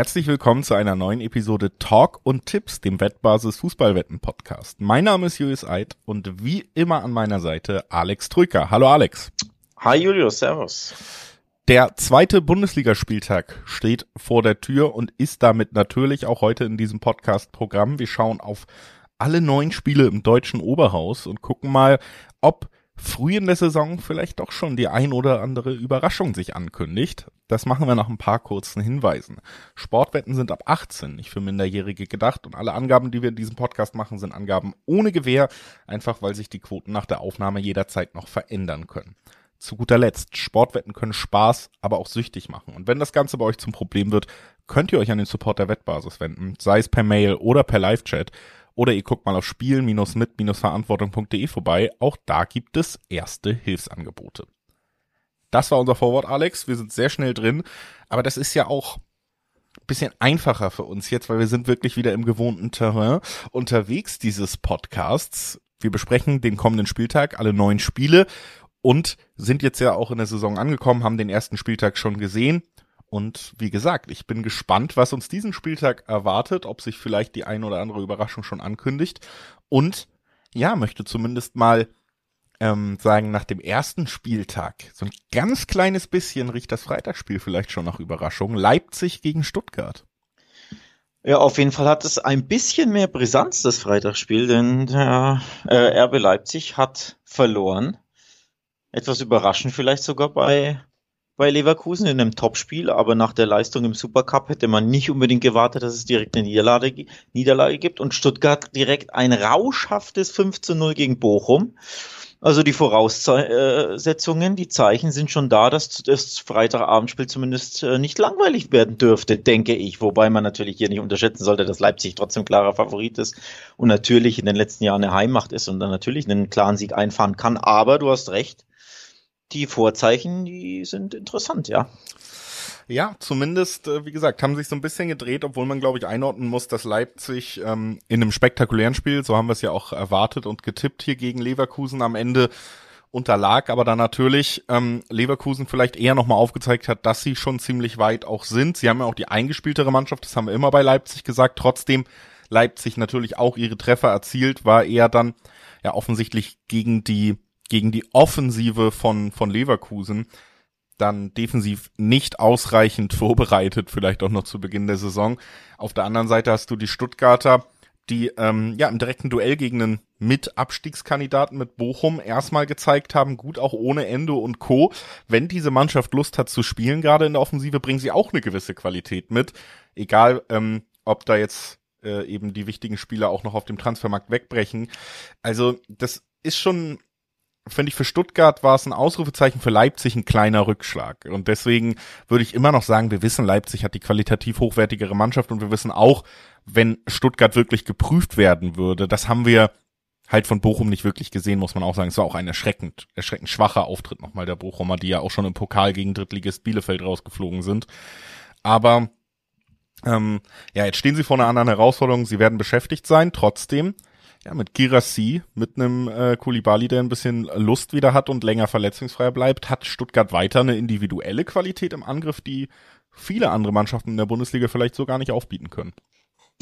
Herzlich willkommen zu einer neuen Episode Talk und Tipps, dem Wettbasis Fußballwetten Podcast. Mein Name ist Julius Eid und wie immer an meiner Seite Alex Trücker. Hallo Alex. Hi Julius, servus. Der zweite Bundesligaspieltag steht vor der Tür und ist damit natürlich auch heute in diesem Podcast-Programm. Wir schauen auf alle neun Spiele im deutschen Oberhaus und gucken mal, ob früh in der Saison vielleicht doch schon die ein oder andere Überraschung sich ankündigt. Das machen wir nach ein paar kurzen Hinweisen. Sportwetten sind ab 18, nicht für Minderjährige gedacht und alle Angaben, die wir in diesem Podcast machen, sind Angaben ohne Gewähr, einfach weil sich die Quoten nach der Aufnahme jederzeit noch verändern können. Zu guter Letzt, Sportwetten können Spaß, aber auch süchtig machen. Und wenn das Ganze bei euch zum Problem wird, könnt ihr euch an den Support der Wettbasis wenden, sei es per Mail oder per Live-Chat. Oder ihr guckt mal auf spiel-mit-verantwortung.de vorbei. Auch da gibt es erste Hilfsangebote. Das war unser Vorwort, Alex. Wir sind sehr schnell drin. Aber das ist ja auch ein bisschen einfacher für uns jetzt, weil wir sind wirklich wieder im gewohnten Terrain unterwegs dieses Podcasts. Wir besprechen den kommenden Spieltag, alle neun Spiele und sind jetzt ja auch in der Saison angekommen, haben den ersten Spieltag schon gesehen. Und wie gesagt, ich bin gespannt, was uns diesen Spieltag erwartet, ob sich vielleicht die ein oder andere Überraschung schon ankündigt. Und ja, möchte zumindest mal ähm, sagen, nach dem ersten Spieltag, so ein ganz kleines bisschen riecht das Freitagsspiel vielleicht schon nach Überraschung. Leipzig gegen Stuttgart. Ja, auf jeden Fall hat es ein bisschen mehr Brisanz, das Freitagsspiel, denn der äh, RB Leipzig hat verloren. Etwas überraschend vielleicht sogar bei bei Leverkusen in einem Topspiel, aber nach der Leistung im Supercup hätte man nicht unbedingt gewartet, dass es direkt eine Niederlage, Niederlage gibt und Stuttgart direkt ein rauschhaftes 5 zu 0 gegen Bochum. Also die Voraussetzungen, die Zeichen sind schon da, dass das Freitagabendspiel zumindest äh, nicht langweilig werden dürfte, denke ich. Wobei man natürlich hier nicht unterschätzen sollte, dass Leipzig trotzdem klarer Favorit ist und natürlich in den letzten Jahren eine Heimmacht ist und dann natürlich einen klaren Sieg einfahren kann. Aber du hast recht, die Vorzeichen, die sind interessant, ja. Ja, zumindest, äh, wie gesagt, haben sich so ein bisschen gedreht, obwohl man, glaube ich, einordnen muss, dass Leipzig ähm, in einem spektakulären Spiel, so haben wir es ja auch erwartet und getippt hier gegen Leverkusen am Ende unterlag, aber dann natürlich ähm, Leverkusen vielleicht eher nochmal aufgezeigt hat, dass sie schon ziemlich weit auch sind. Sie haben ja auch die eingespieltere Mannschaft, das haben wir immer bei Leipzig gesagt. Trotzdem Leipzig natürlich auch ihre Treffer erzielt, war eher dann ja offensichtlich gegen die gegen die Offensive von, von Leverkusen dann defensiv nicht ausreichend vorbereitet, vielleicht auch noch zu Beginn der Saison. Auf der anderen Seite hast du die Stuttgarter, die ähm, ja im direkten Duell gegen einen Mit-Abstiegskandidaten mit Bochum erstmal gezeigt haben, gut auch ohne Endo und Co. Wenn diese Mannschaft Lust hat zu spielen, gerade in der Offensive, bringen sie auch eine gewisse Qualität mit. Egal, ähm, ob da jetzt äh, eben die wichtigen Spieler auch noch auf dem Transfermarkt wegbrechen. Also das ist schon finde ich, für Stuttgart war es ein Ausrufezeichen, für Leipzig ein kleiner Rückschlag. Und deswegen würde ich immer noch sagen, wir wissen, Leipzig hat die qualitativ hochwertigere Mannschaft und wir wissen auch, wenn Stuttgart wirklich geprüft werden würde, das haben wir halt von Bochum nicht wirklich gesehen, muss man auch sagen. Es war auch ein erschreckend, erschreckend schwacher Auftritt nochmal der Bochumer, die ja auch schon im Pokal gegen Drittligist Bielefeld rausgeflogen sind. Aber ähm, ja, jetzt stehen sie vor einer anderen Herausforderung. Sie werden beschäftigt sein. Trotzdem ja, mit Girassi, mit einem äh, Kulibali, der ein bisschen Lust wieder hat und länger verletzungsfrei bleibt, hat Stuttgart weiter eine individuelle Qualität im Angriff, die viele andere Mannschaften in der Bundesliga vielleicht so gar nicht aufbieten können.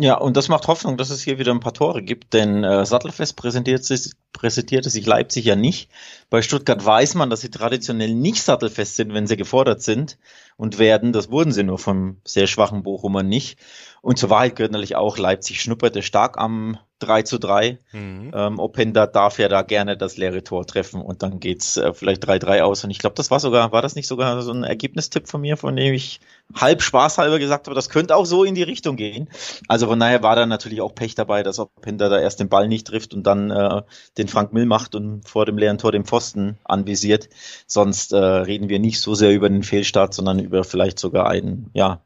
Ja, und das macht Hoffnung, dass es hier wieder ein paar Tore gibt, denn äh, Sattelfest präsentiert sich, präsentierte sich Leipzig ja nicht. Bei Stuttgart weiß man, dass sie traditionell nicht sattelfest sind, wenn sie gefordert sind und werden. Das wurden sie nur vom sehr schwachen Bochumer nicht. Und zur Wahrheit gehört natürlich auch, Leipzig schnupperte stark am 3 zu 3. Mhm. Ähm, Openda darf ja da gerne das leere Tor treffen und dann geht's äh, vielleicht 3-3 aus. Und ich glaube, das war sogar, war das nicht sogar so ein Ergebnistipp von mir, von dem ich halb spaßhalber gesagt habe, das könnte auch so in die Richtung gehen. Also von daher war da natürlich auch Pech dabei, dass Openda da erst den Ball nicht trifft und dann äh, den Frank Mill macht und vor dem leeren Tor den Pfosten anvisiert. Sonst äh, reden wir nicht so sehr über den Fehlstart, sondern über vielleicht sogar ein, ja,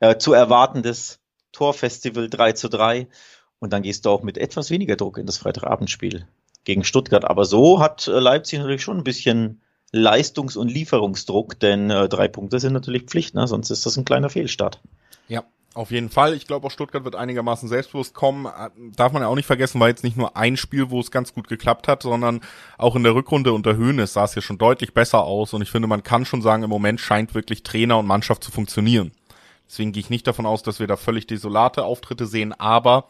äh, zu erwartendes Torfestival 3 zu 3. Und dann gehst du auch mit etwas weniger Druck in das Freitagabendspiel gegen Stuttgart. Aber so hat äh, Leipzig natürlich schon ein bisschen Leistungs- und Lieferungsdruck, denn äh, drei Punkte sind natürlich Pflicht, ne? sonst ist das ein kleiner Fehlstart. Ja, auf jeden Fall. Ich glaube auch Stuttgart wird einigermaßen selbstbewusst kommen. Äh, darf man ja auch nicht vergessen, war jetzt nicht nur ein Spiel, wo es ganz gut geklappt hat, sondern auch in der Rückrunde unter Höhnes sah es ja schon deutlich besser aus. Und ich finde, man kann schon sagen, im Moment scheint wirklich Trainer und Mannschaft zu funktionieren. Deswegen gehe ich nicht davon aus, dass wir da völlig desolate Auftritte sehen, aber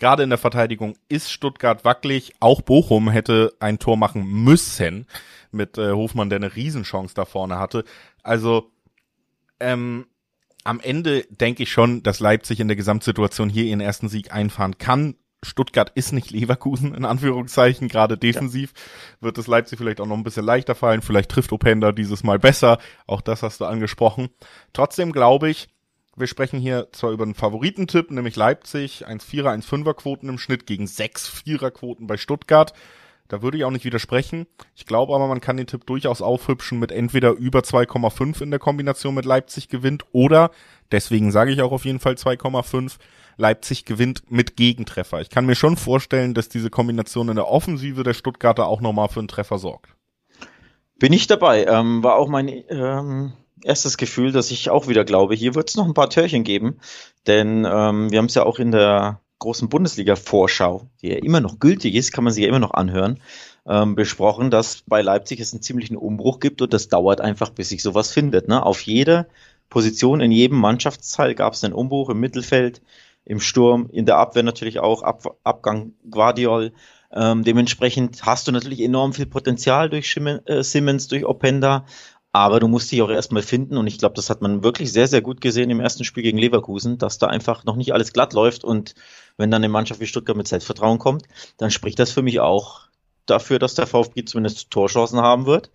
gerade in der Verteidigung ist Stuttgart wackelig. Auch Bochum hätte ein Tor machen müssen mit äh, Hofmann, der eine Riesenchance da vorne hatte. Also ähm, am Ende denke ich schon, dass Leipzig in der Gesamtsituation hier ihren ersten Sieg einfahren kann. Stuttgart ist nicht Leverkusen, in Anführungszeichen, gerade defensiv ja. wird es Leipzig vielleicht auch noch ein bisschen leichter fallen. Vielleicht trifft Openda dieses Mal besser. Auch das hast du angesprochen. Trotzdem glaube ich, wir sprechen hier zwar über einen Favoritentipp, nämlich Leipzig, 1-4er, 1-5er Quoten im Schnitt gegen 6 4er Quoten bei Stuttgart. Da würde ich auch nicht widersprechen. Ich glaube aber, man kann den Tipp durchaus aufhübschen mit entweder über 2,5 in der Kombination mit Leipzig gewinnt oder, deswegen sage ich auch auf jeden Fall 2,5, Leipzig gewinnt mit Gegentreffer. Ich kann mir schon vorstellen, dass diese Kombination in der Offensive der Stuttgarter auch nochmal für einen Treffer sorgt. Bin ich dabei. Ähm, war auch mein ähm, erstes Gefühl, dass ich auch wieder glaube, hier wird es noch ein paar Törchen geben. Denn ähm, wir haben es ja auch in der großen Bundesliga-Vorschau, die ja immer noch gültig ist, kann man sie ja immer noch anhören, ähm, besprochen, dass bei Leipzig es einen ziemlichen Umbruch gibt und das dauert einfach, bis sich sowas findet. Ne? Auf jeder Position, in jedem Mannschaftsteil gab es einen Umbruch im Mittelfeld, im Sturm, in der Abwehr natürlich auch, Ab Abgang Guardiol. Ähm, dementsprechend hast du natürlich enorm viel Potenzial durch Schim äh, Simmons, durch Openda, aber du musst dich auch erstmal finden und ich glaube, das hat man wirklich sehr, sehr gut gesehen im ersten Spiel gegen Leverkusen, dass da einfach noch nicht alles glatt läuft und wenn dann eine Mannschaft wie Stuttgart mit Selbstvertrauen kommt, dann spricht das für mich auch dafür, dass der VfB zumindest Torchancen haben wird.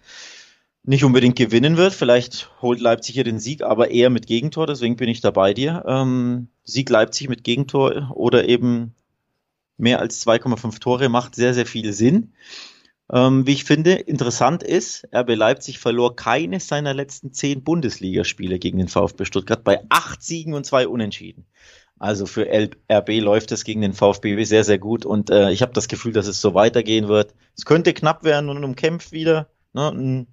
Nicht unbedingt gewinnen wird, vielleicht holt Leipzig hier den Sieg, aber eher mit Gegentor, deswegen bin ich da bei dir. Ähm, Sieg Leipzig mit Gegentor oder eben mehr als 2,5 Tore macht sehr, sehr viel Sinn. Ähm, wie ich finde, interessant ist, RB Leipzig verlor keine seiner letzten zehn Bundesligaspiele gegen den VfB Stuttgart bei acht Siegen und zwei Unentschieden. Also für RB läuft es gegen den VfB sehr, sehr gut und äh, ich habe das Gefühl, dass es so weitergehen wird. Es könnte knapp werden und umkämpft wieder. Ne? Ein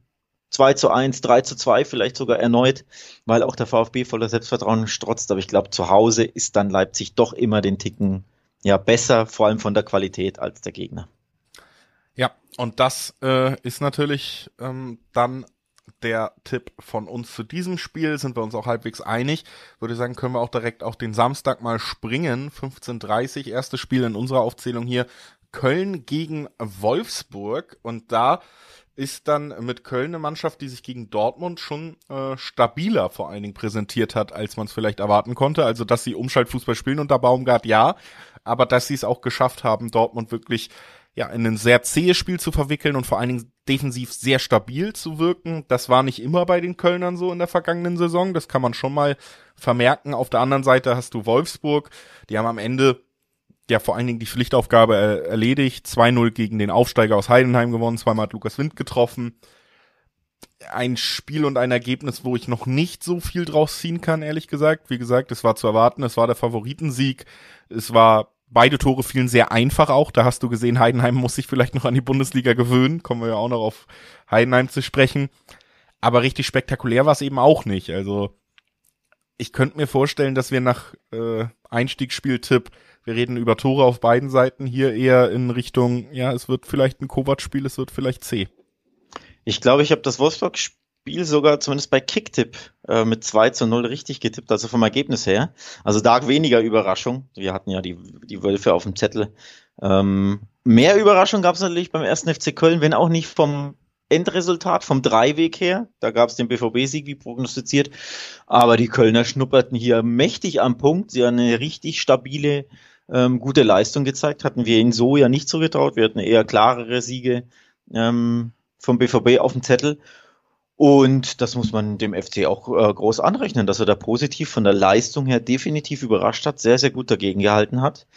2 zu 1, 3 zu 2 vielleicht sogar erneut, weil auch der VfB voller Selbstvertrauen strotzt. Aber ich glaube, zu Hause ist dann Leipzig doch immer den Ticken ja besser, vor allem von der Qualität als der Gegner. Ja, und das äh, ist natürlich ähm, dann der Tipp von uns zu diesem Spiel. Sind wir uns auch halbwegs einig. Würde sagen, können wir auch direkt auf den Samstag mal springen. 15.30 erstes Spiel in unserer Aufzählung hier. Köln gegen Wolfsburg. Und da ist dann mit Köln eine Mannschaft, die sich gegen Dortmund schon äh, stabiler vor allen Dingen präsentiert hat, als man es vielleicht erwarten konnte. Also, dass sie Umschaltfußball spielen unter Baumgart, ja. Aber dass sie es auch geschafft haben, Dortmund wirklich ja, in ein sehr zähes Spiel zu verwickeln und vor allen Dingen defensiv sehr stabil zu wirken. Das war nicht immer bei den Kölnern so in der vergangenen Saison. Das kann man schon mal vermerken. Auf der anderen Seite hast du Wolfsburg. Die haben am Ende ja vor allen Dingen die Pflichtaufgabe er erledigt. 2-0 gegen den Aufsteiger aus Heidenheim gewonnen. Zweimal hat Lukas Wind getroffen. Ein Spiel und ein Ergebnis, wo ich noch nicht so viel draus ziehen kann, ehrlich gesagt. Wie gesagt, es war zu erwarten. Es war der Favoritensieg. Es war Beide Tore fielen sehr einfach auch. Da hast du gesehen, Heidenheim muss sich vielleicht noch an die Bundesliga gewöhnen. Kommen wir ja auch noch auf Heidenheim zu sprechen. Aber richtig spektakulär war es eben auch nicht. Also ich könnte mir vorstellen, dass wir nach äh, Einstiegsspieltipp, wir reden über Tore auf beiden Seiten, hier eher in Richtung, ja, es wird vielleicht ein Kovac-Spiel, es wird vielleicht C. Ich glaube, ich habe das Wolfsburg-Spiel Spiel sogar zumindest bei Kicktipp äh, mit 2 zu 0 richtig getippt, also vom Ergebnis her. Also da weniger Überraschung. Wir hatten ja die, die Wölfe auf dem Zettel. Ähm, mehr Überraschung gab es natürlich beim ersten FC Köln, wenn auch nicht vom Endresultat, vom Dreiweg her. Da gab es den BVB-Sieg wie prognostiziert. Aber die Kölner schnupperten hier mächtig am Punkt. Sie haben eine richtig stabile, ähm, gute Leistung gezeigt. Hatten wir ihnen so ja nicht so getraut. Wir hatten eher klarere Siege ähm, vom BVB auf dem Zettel. Und das muss man dem FC auch äh, groß anrechnen, dass er da positiv von der Leistung her definitiv überrascht hat, sehr, sehr gut dagegen gehalten hat.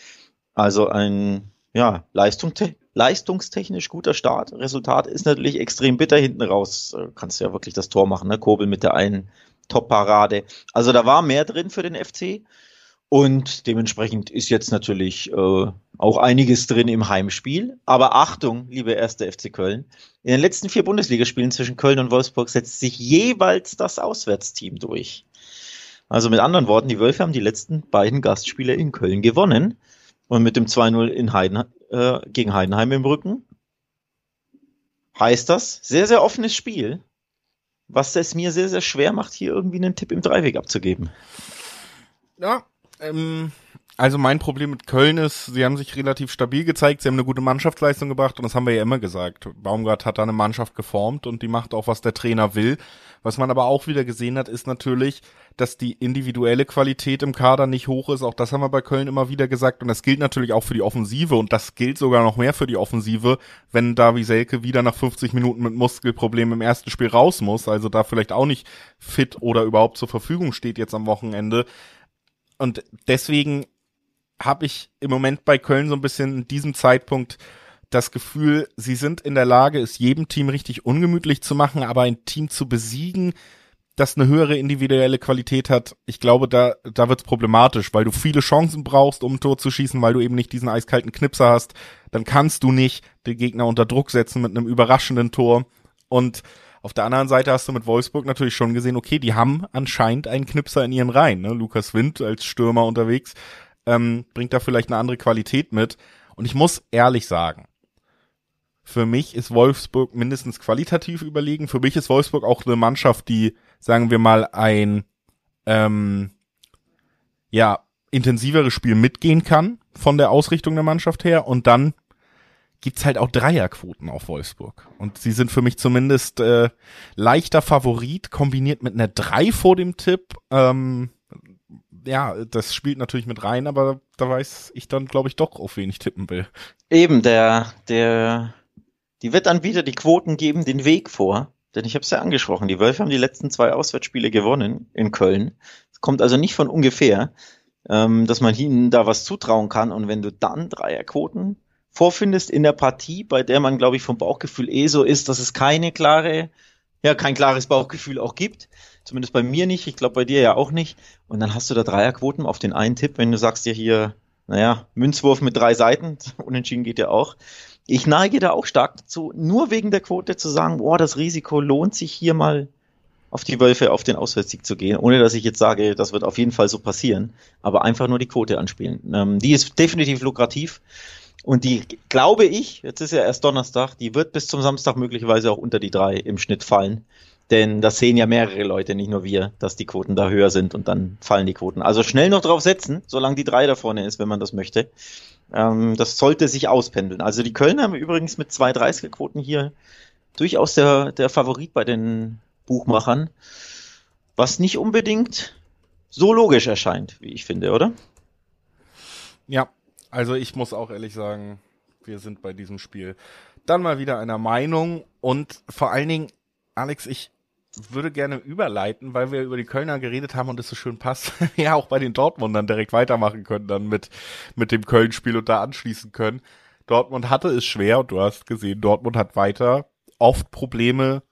Also ein ja, Leistung, leistungstechnisch guter Start. Resultat ist natürlich extrem bitter hinten raus. Äh, kannst ja wirklich das Tor machen, ne? Kobel mit der einen Top-Parade. Also da war mehr drin für den FC. Und dementsprechend ist jetzt natürlich äh, auch einiges drin im Heimspiel. Aber Achtung, liebe erste FC Köln, in den letzten vier Bundesligaspielen zwischen Köln und Wolfsburg setzt sich jeweils das Auswärtsteam durch. Also mit anderen Worten, die Wölfe haben die letzten beiden Gastspiele in Köln gewonnen. Und mit dem 2-0 in Heiden, äh, gegen Heidenheim im Rücken heißt das sehr, sehr offenes Spiel, was es mir sehr, sehr schwer macht, hier irgendwie einen Tipp im Dreiweg abzugeben. Ja, ähm, also mein Problem mit Köln ist, sie haben sich relativ stabil gezeigt, sie haben eine gute Mannschaftsleistung gebracht und das haben wir ja immer gesagt. Baumgart hat da eine Mannschaft geformt und die macht auch, was der Trainer will. Was man aber auch wieder gesehen hat, ist natürlich, dass die individuelle Qualität im Kader nicht hoch ist. Auch das haben wir bei Köln immer wieder gesagt und das gilt natürlich auch für die Offensive und das gilt sogar noch mehr für die Offensive, wenn Davi Selke wieder nach 50 Minuten mit Muskelproblemen im ersten Spiel raus muss, also da vielleicht auch nicht fit oder überhaupt zur Verfügung steht jetzt am Wochenende. Und deswegen habe ich im Moment bei Köln so ein bisschen in diesem Zeitpunkt das Gefühl, sie sind in der Lage, es jedem Team richtig ungemütlich zu machen, aber ein Team zu besiegen, das eine höhere individuelle Qualität hat, ich glaube, da, da wird's problematisch, weil du viele Chancen brauchst, um ein Tor zu schießen, weil du eben nicht diesen eiskalten Knipser hast. Dann kannst du nicht den Gegner unter Druck setzen mit einem überraschenden Tor. Und auf der anderen Seite hast du mit Wolfsburg natürlich schon gesehen, okay, die haben anscheinend einen Knipser in ihren Reihen. Ne? Lukas Wind als Stürmer unterwegs ähm, bringt da vielleicht eine andere Qualität mit. Und ich muss ehrlich sagen, für mich ist Wolfsburg mindestens qualitativ überlegen. Für mich ist Wolfsburg auch eine Mannschaft, die, sagen wir mal, ein ähm, ja intensiveres Spiel mitgehen kann von der Ausrichtung der Mannschaft her. Und dann gibt's halt auch Dreierquoten auf Wolfsburg. Und sie sind für mich zumindest äh, leichter Favorit, kombiniert mit einer Drei vor dem Tipp. Ähm, ja, das spielt natürlich mit rein, aber da weiß ich dann, glaube ich, doch, auf wen ich tippen will. Eben, der, der, die Wettanbieter, die Quoten geben den Weg vor. Denn ich habe es ja angesprochen, die Wölfe haben die letzten zwei Auswärtsspiele gewonnen in Köln. Es kommt also nicht von ungefähr, ähm, dass man ihnen da was zutrauen kann. Und wenn du dann Dreierquoten vorfindest in der Partie, bei der man, glaube ich, vom Bauchgefühl eh so ist, dass es keine klare, ja, kein klares Bauchgefühl auch gibt, Zumindest bei mir nicht. Ich glaube bei dir ja auch nicht. Und dann hast du da Dreierquoten auf den einen Tipp, wenn du sagst dir hier, naja, Münzwurf mit drei Seiten, unentschieden geht ja auch. Ich neige da auch stark dazu, nur wegen der Quote zu sagen, boah, das Risiko lohnt sich hier mal auf die Wölfe auf den Auswärtssieg zu gehen, ohne dass ich jetzt sage, das wird auf jeden Fall so passieren, aber einfach nur die Quote anspielen. Ähm, die ist definitiv lukrativ und die, glaube ich, jetzt ist ja erst Donnerstag, die wird bis zum Samstag möglicherweise auch unter die drei im Schnitt fallen. Denn das sehen ja mehrere Leute, nicht nur wir, dass die Quoten da höher sind und dann fallen die Quoten. Also schnell noch drauf setzen, solange die drei da vorne ist, wenn man das möchte. Ähm, das sollte sich auspendeln. Also die Kölner haben übrigens mit 2,30er Quoten hier durchaus der, der Favorit bei den Buchmachern, was nicht unbedingt so logisch erscheint, wie ich finde, oder? Ja, also ich muss auch ehrlich sagen, wir sind bei diesem Spiel dann mal wieder einer Meinung und vor allen Dingen, Alex, ich würde gerne überleiten, weil wir über die Kölner geredet haben und es so schön passt, ja auch bei den Dortmundern direkt weitermachen können, dann mit, mit dem Köln-Spiel und da anschließen können. Dortmund hatte es schwer und du hast gesehen, Dortmund hat weiter oft Probleme,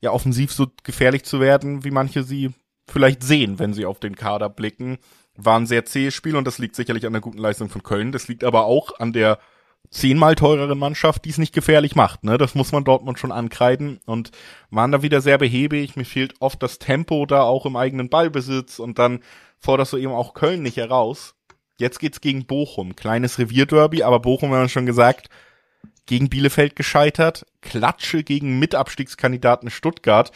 ja offensiv so gefährlich zu werden, wie manche sie vielleicht sehen, wenn sie auf den Kader blicken. War ein sehr zähes Spiel und das liegt sicherlich an der guten Leistung von Köln. Das liegt aber auch an der zehnmal teureren Mannschaft, die es nicht gefährlich macht. Ne? Das muss man Dortmund schon ankreiden und waren da wieder sehr behäbig. Mir fehlt oft das Tempo da auch im eigenen Ballbesitz und dann forderst du eben auch Köln nicht heraus. Jetzt geht's gegen Bochum. Kleines Revierderby, aber Bochum, haben wir schon gesagt, gegen Bielefeld gescheitert. Klatsche gegen Mitabstiegskandidaten Stuttgart.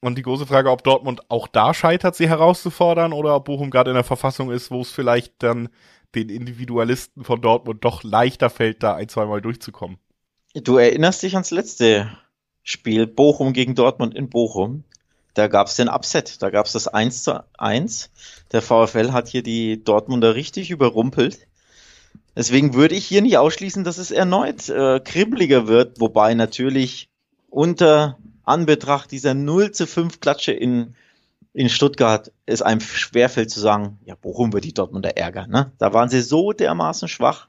Und die große Frage, ob Dortmund auch da scheitert, sie herauszufordern, oder ob Bochum gerade in der Verfassung ist, wo es vielleicht dann den Individualisten von Dortmund doch leichter fällt, da ein, zweimal durchzukommen. Du erinnerst dich ans letzte Spiel, Bochum gegen Dortmund in Bochum. Da gab es den Upset, da gab es das 1 zu 1. Der VfL hat hier die Dortmunder richtig überrumpelt. Deswegen würde ich hier nicht ausschließen, dass es erneut äh, kribbeliger wird, wobei natürlich unter Anbetracht dieser 0 zu 5 Klatsche in in Stuttgart es einem schwerfällt zu sagen, ja, Bochum wird die Dortmunder ärgern. Ne? Da waren sie so dermaßen schwach,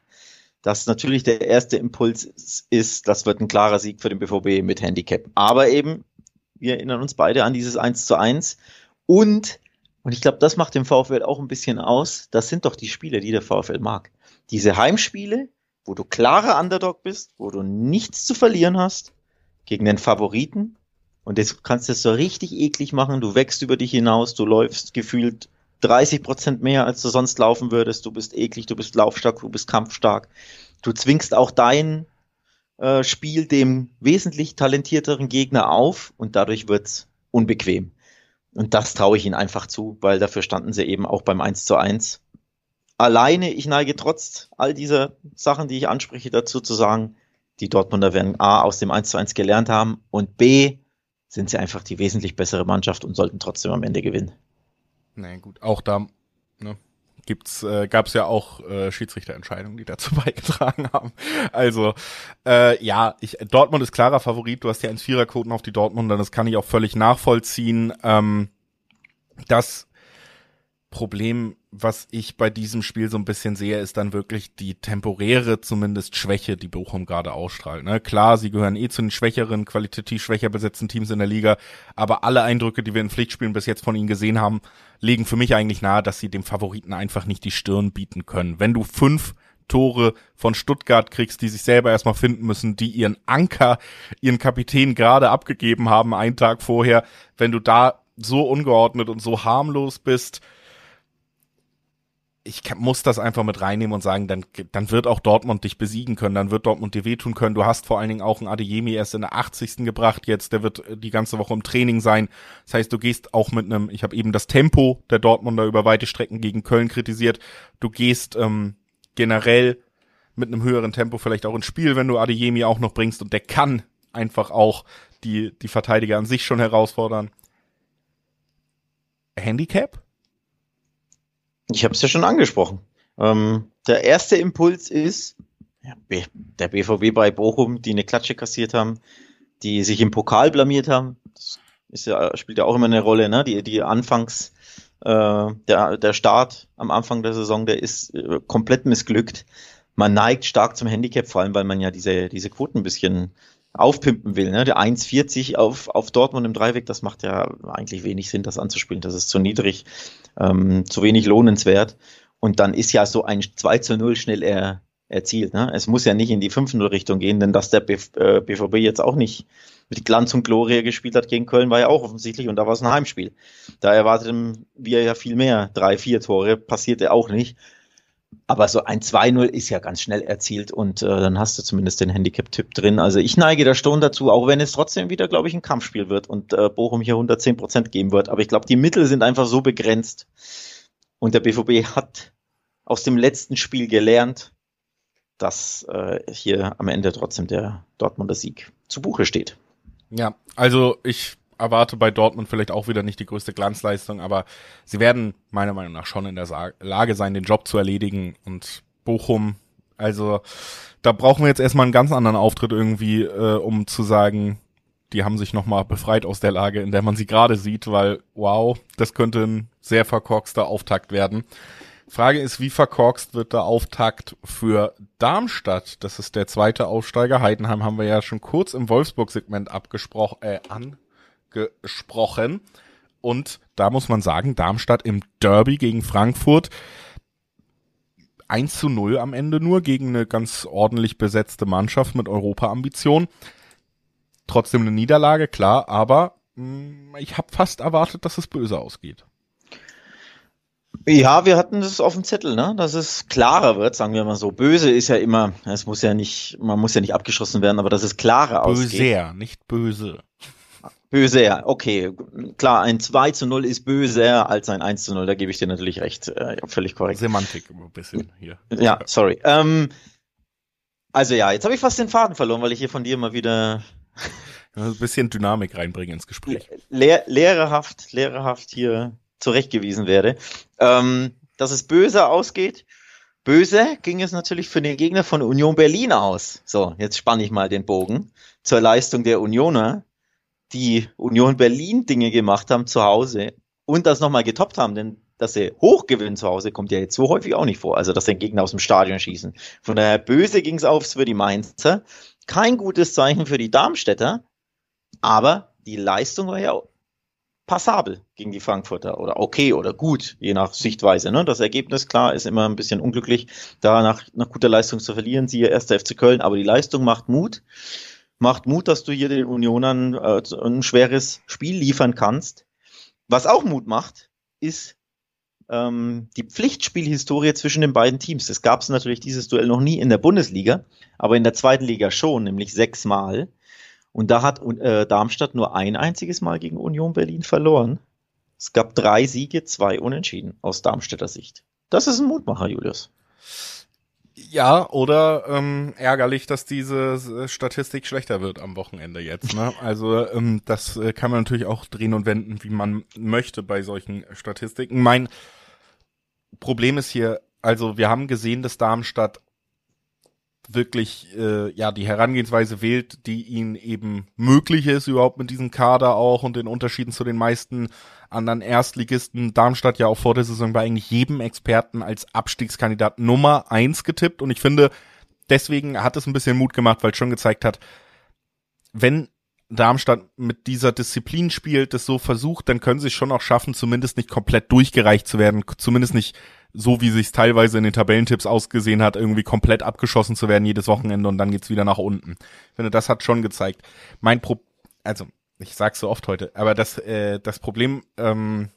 dass natürlich der erste Impuls ist, das wird ein klarer Sieg für den BVB mit Handicap. Aber eben, wir erinnern uns beide an dieses 1 zu 1 und und ich glaube, das macht dem VfL auch ein bisschen aus. Das sind doch die Spiele, die der VfL mag. Diese Heimspiele, wo du klarer Underdog bist, wo du nichts zu verlieren hast, gegen den Favoriten, und jetzt kannst du es so richtig eklig machen. Du wächst über dich hinaus, du läufst gefühlt 30 Prozent mehr, als du sonst laufen würdest. Du bist eklig, du bist laufstark, du bist kampfstark. Du zwingst auch dein äh, Spiel dem wesentlich talentierteren Gegner auf und dadurch wird's unbequem. Und das traue ich ihnen einfach zu, weil dafür standen sie eben auch beim 1 zu 1. Alleine, ich neige trotz all dieser Sachen, die ich anspreche, dazu zu sagen, die Dortmunder werden A aus dem 1 zu 1 gelernt haben und B sind sie einfach die wesentlich bessere Mannschaft und sollten trotzdem am Ende gewinnen. Na nee, gut, auch da ne, gibt's, äh, gab es ja auch äh, Schiedsrichterentscheidungen, die dazu beigetragen haben. Also äh, ja, ich, Dortmund ist klarer Favorit. Du hast ja 1-4er-Quoten auf die Dortmunder, das kann ich auch völlig nachvollziehen. Ähm, das Problem, was ich bei diesem Spiel so ein bisschen sehe, ist dann wirklich die temporäre zumindest Schwäche, die Bochum gerade ausstrahlt. Ne? Klar, sie gehören eh zu den schwächeren, qualitativ schwächer besetzten Teams in der Liga, aber alle Eindrücke, die wir in Pflichtspielen bis jetzt von ihnen gesehen haben, legen für mich eigentlich nahe, dass sie dem Favoriten einfach nicht die Stirn bieten können. Wenn du fünf Tore von Stuttgart kriegst, die sich selber erstmal finden müssen, die ihren Anker, ihren Kapitän gerade abgegeben haben, einen Tag vorher, wenn du da so ungeordnet und so harmlos bist, ich muss das einfach mit reinnehmen und sagen, dann, dann wird auch Dortmund dich besiegen können, dann wird Dortmund dir wehtun können. Du hast vor allen Dingen auch einen Adeyemi erst in der 80. gebracht jetzt, der wird die ganze Woche im Training sein. Das heißt, du gehst auch mit einem, ich habe eben das Tempo der Dortmunder über weite Strecken gegen Köln kritisiert. Du gehst ähm, generell mit einem höheren Tempo vielleicht auch ins Spiel, wenn du Adeyemi auch noch bringst und der kann einfach auch die, die Verteidiger an sich schon herausfordern. Handicap? Ich habe es ja schon angesprochen. Ähm, der erste Impuls ist, der BVB bei Bochum, die eine Klatsche kassiert haben, die sich im Pokal blamiert haben. Das ist ja, spielt ja auch immer eine Rolle, ne? Die, die Anfangs, äh, der, der Start am Anfang der Saison, der ist äh, komplett missglückt. Man neigt stark zum Handicap, vor allem weil man ja diese, diese Quoten ein bisschen aufpimpen will. Ne? Der 1,40 auf, auf Dortmund im Dreiweg, das macht ja eigentlich wenig Sinn, das anzuspielen. Das ist zu niedrig, ähm, zu wenig lohnenswert. Und dann ist ja so ein 2 zu 0 schnell er, erzielt. Ne? Es muss ja nicht in die 5-0-Richtung gehen, denn dass der BVB äh, jetzt auch nicht mit Glanz und Glorie gespielt hat gegen Köln, war ja auch offensichtlich und da war es ein Heimspiel. Da erwarteten wir ja viel mehr. Drei, vier Tore passierte auch nicht. Aber so ein 2-0 ist ja ganz schnell erzielt und äh, dann hast du zumindest den Handicap-Tipp drin. Also ich neige da schon dazu, auch wenn es trotzdem wieder, glaube ich, ein Kampfspiel wird und äh, Bochum hier 110 Prozent geben wird. Aber ich glaube, die Mittel sind einfach so begrenzt. Und der BVB hat aus dem letzten Spiel gelernt, dass äh, hier am Ende trotzdem der Dortmunder Sieg zu Buche steht. Ja, also ich erwarte bei Dortmund vielleicht auch wieder nicht die größte Glanzleistung, aber sie werden meiner Meinung nach schon in der Lage sein, den Job zu erledigen. Und Bochum, also da brauchen wir jetzt erstmal einen ganz anderen Auftritt irgendwie, äh, um zu sagen, die haben sich nochmal befreit aus der Lage, in der man sie gerade sieht, weil wow, das könnte ein sehr verkorkster Auftakt werden. Frage ist, wie verkorkst wird der Auftakt für Darmstadt? Das ist der zweite Aufsteiger. Heidenheim haben wir ja schon kurz im Wolfsburg-Segment abgesprochen, äh, an, gesprochen. Und da muss man sagen, Darmstadt im Derby gegen Frankfurt 1 zu 0 am Ende nur gegen eine ganz ordentlich besetzte Mannschaft mit Europa-Ambition. Trotzdem eine Niederlage, klar, aber mh, mm, ich habe fast erwartet, dass es böse ausgeht. Ja, wir hatten das auf dem Zettel, ne? Dass es klarer wird, sagen wir mal so. Böse ist ja immer, es muss ja nicht, man muss ja nicht abgeschossen werden, aber dass es klarer ausgeht. Böser, nicht böse. Böser, okay. Klar, ein 2 zu 0 ist böser als ein 1 zu 0, da gebe ich dir natürlich recht. Äh, völlig korrekt. Semantik ein bisschen hier. Ja, sorry. Ähm, also ja, jetzt habe ich fast den Faden verloren, weil ich hier von dir mal wieder ein bisschen Dynamik reinbringen ins Gespräch. Lehr lehrerhaft, lehrerhaft hier zurechtgewiesen werde. Ähm, dass es böse ausgeht. Böse ging es natürlich für den Gegner von Union Berlin aus. So, jetzt spanne ich mal den Bogen zur Leistung der Unioner die Union Berlin Dinge gemacht haben zu Hause und das nochmal getoppt haben, denn dass sie hochgewinnen zu Hause kommt ja jetzt so häufig auch nicht vor. Also, dass den Gegner aus dem Stadion schießen. Von daher böse ging es aufs für die Mainzer. Kein gutes Zeichen für die Darmstädter, aber die Leistung war ja passabel gegen die Frankfurter oder okay oder gut, je nach Sichtweise. Ne? Das Ergebnis, klar, ist immer ein bisschen unglücklich, da nach, nach guter Leistung zu verlieren, siehe 1. FC Köln, aber die Leistung macht Mut macht Mut, dass du hier den Unionern äh, ein schweres Spiel liefern kannst. Was auch Mut macht, ist ähm, die Pflichtspielhistorie zwischen den beiden Teams. Es gab es natürlich dieses Duell noch nie in der Bundesliga, aber in der zweiten Liga schon, nämlich sechsmal. Und da hat äh, Darmstadt nur ein einziges Mal gegen Union Berlin verloren. Es gab drei Siege, zwei Unentschieden aus Darmstädter Sicht. Das ist ein Mutmacher, Julius. Ja, oder ähm, ärgerlich, dass diese Statistik schlechter wird am Wochenende jetzt. Ne? Also ähm, das äh, kann man natürlich auch drehen und wenden, wie man möchte bei solchen Statistiken. Mein Problem ist hier, also wir haben gesehen, dass Darmstadt wirklich äh, ja die Herangehensweise wählt, die ihnen eben möglich ist, überhaupt mit diesem Kader auch und den Unterschieden zu den meisten anderen Erstligisten. Darmstadt ja auch vor der Saison bei eigentlich jedem Experten als Abstiegskandidat Nummer eins getippt und ich finde, deswegen hat es ein bisschen Mut gemacht, weil es schon gezeigt hat, wenn Darmstadt mit dieser Disziplin spielt, das so versucht, dann können sie es schon auch schaffen, zumindest nicht komplett durchgereicht zu werden, zumindest nicht so wie sich teilweise in den Tabellentipps ausgesehen hat, irgendwie komplett abgeschossen zu werden jedes Wochenende und dann geht's wieder nach unten. Ich finde, das hat schon gezeigt. Mein Pro, also ich sag's so oft heute, aber das äh, das Problem ähm,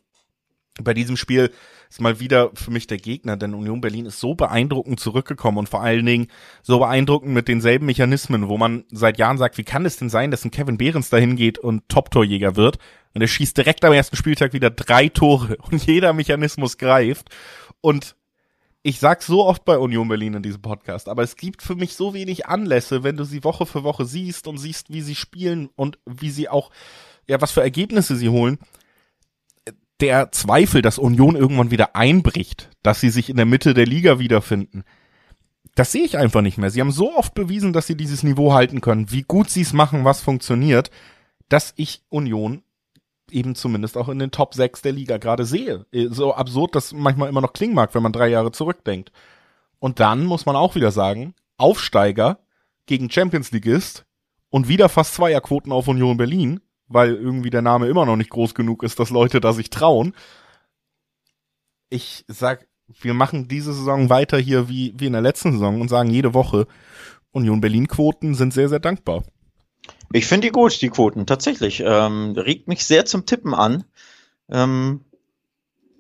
bei diesem Spiel ist mal wieder für mich der Gegner, denn Union Berlin ist so beeindruckend zurückgekommen und vor allen Dingen so beeindruckend mit denselben Mechanismen, wo man seit Jahren sagt, wie kann es denn sein, dass ein Kevin Behrens dahin geht und Top-Torjäger wird und er schießt direkt am ersten Spieltag wieder drei Tore und jeder Mechanismus greift und ich sag's so oft bei Union Berlin in diesem Podcast, aber es gibt für mich so wenig Anlässe, wenn du sie Woche für Woche siehst und siehst, wie sie spielen und wie sie auch, ja, was für Ergebnisse sie holen. Der Zweifel, dass Union irgendwann wieder einbricht, dass sie sich in der Mitte der Liga wiederfinden, das sehe ich einfach nicht mehr. Sie haben so oft bewiesen, dass sie dieses Niveau halten können, wie gut sie es machen, was funktioniert, dass ich Union eben zumindest auch in den Top 6 der Liga gerade sehe. So absurd das manchmal immer noch klingen mag, wenn man drei Jahre zurückdenkt. Und dann muss man auch wieder sagen, Aufsteiger gegen Champions League ist und wieder fast Zweierquoten auf Union Berlin, weil irgendwie der Name immer noch nicht groß genug ist, dass Leute da sich trauen. Ich sag, wir machen diese Saison weiter hier wie, wie in der letzten Saison und sagen jede Woche, Union Berlin Quoten sind sehr, sehr dankbar. Ich finde die gut, die Quoten, tatsächlich. Ähm, regt mich sehr zum Tippen an. Ähm,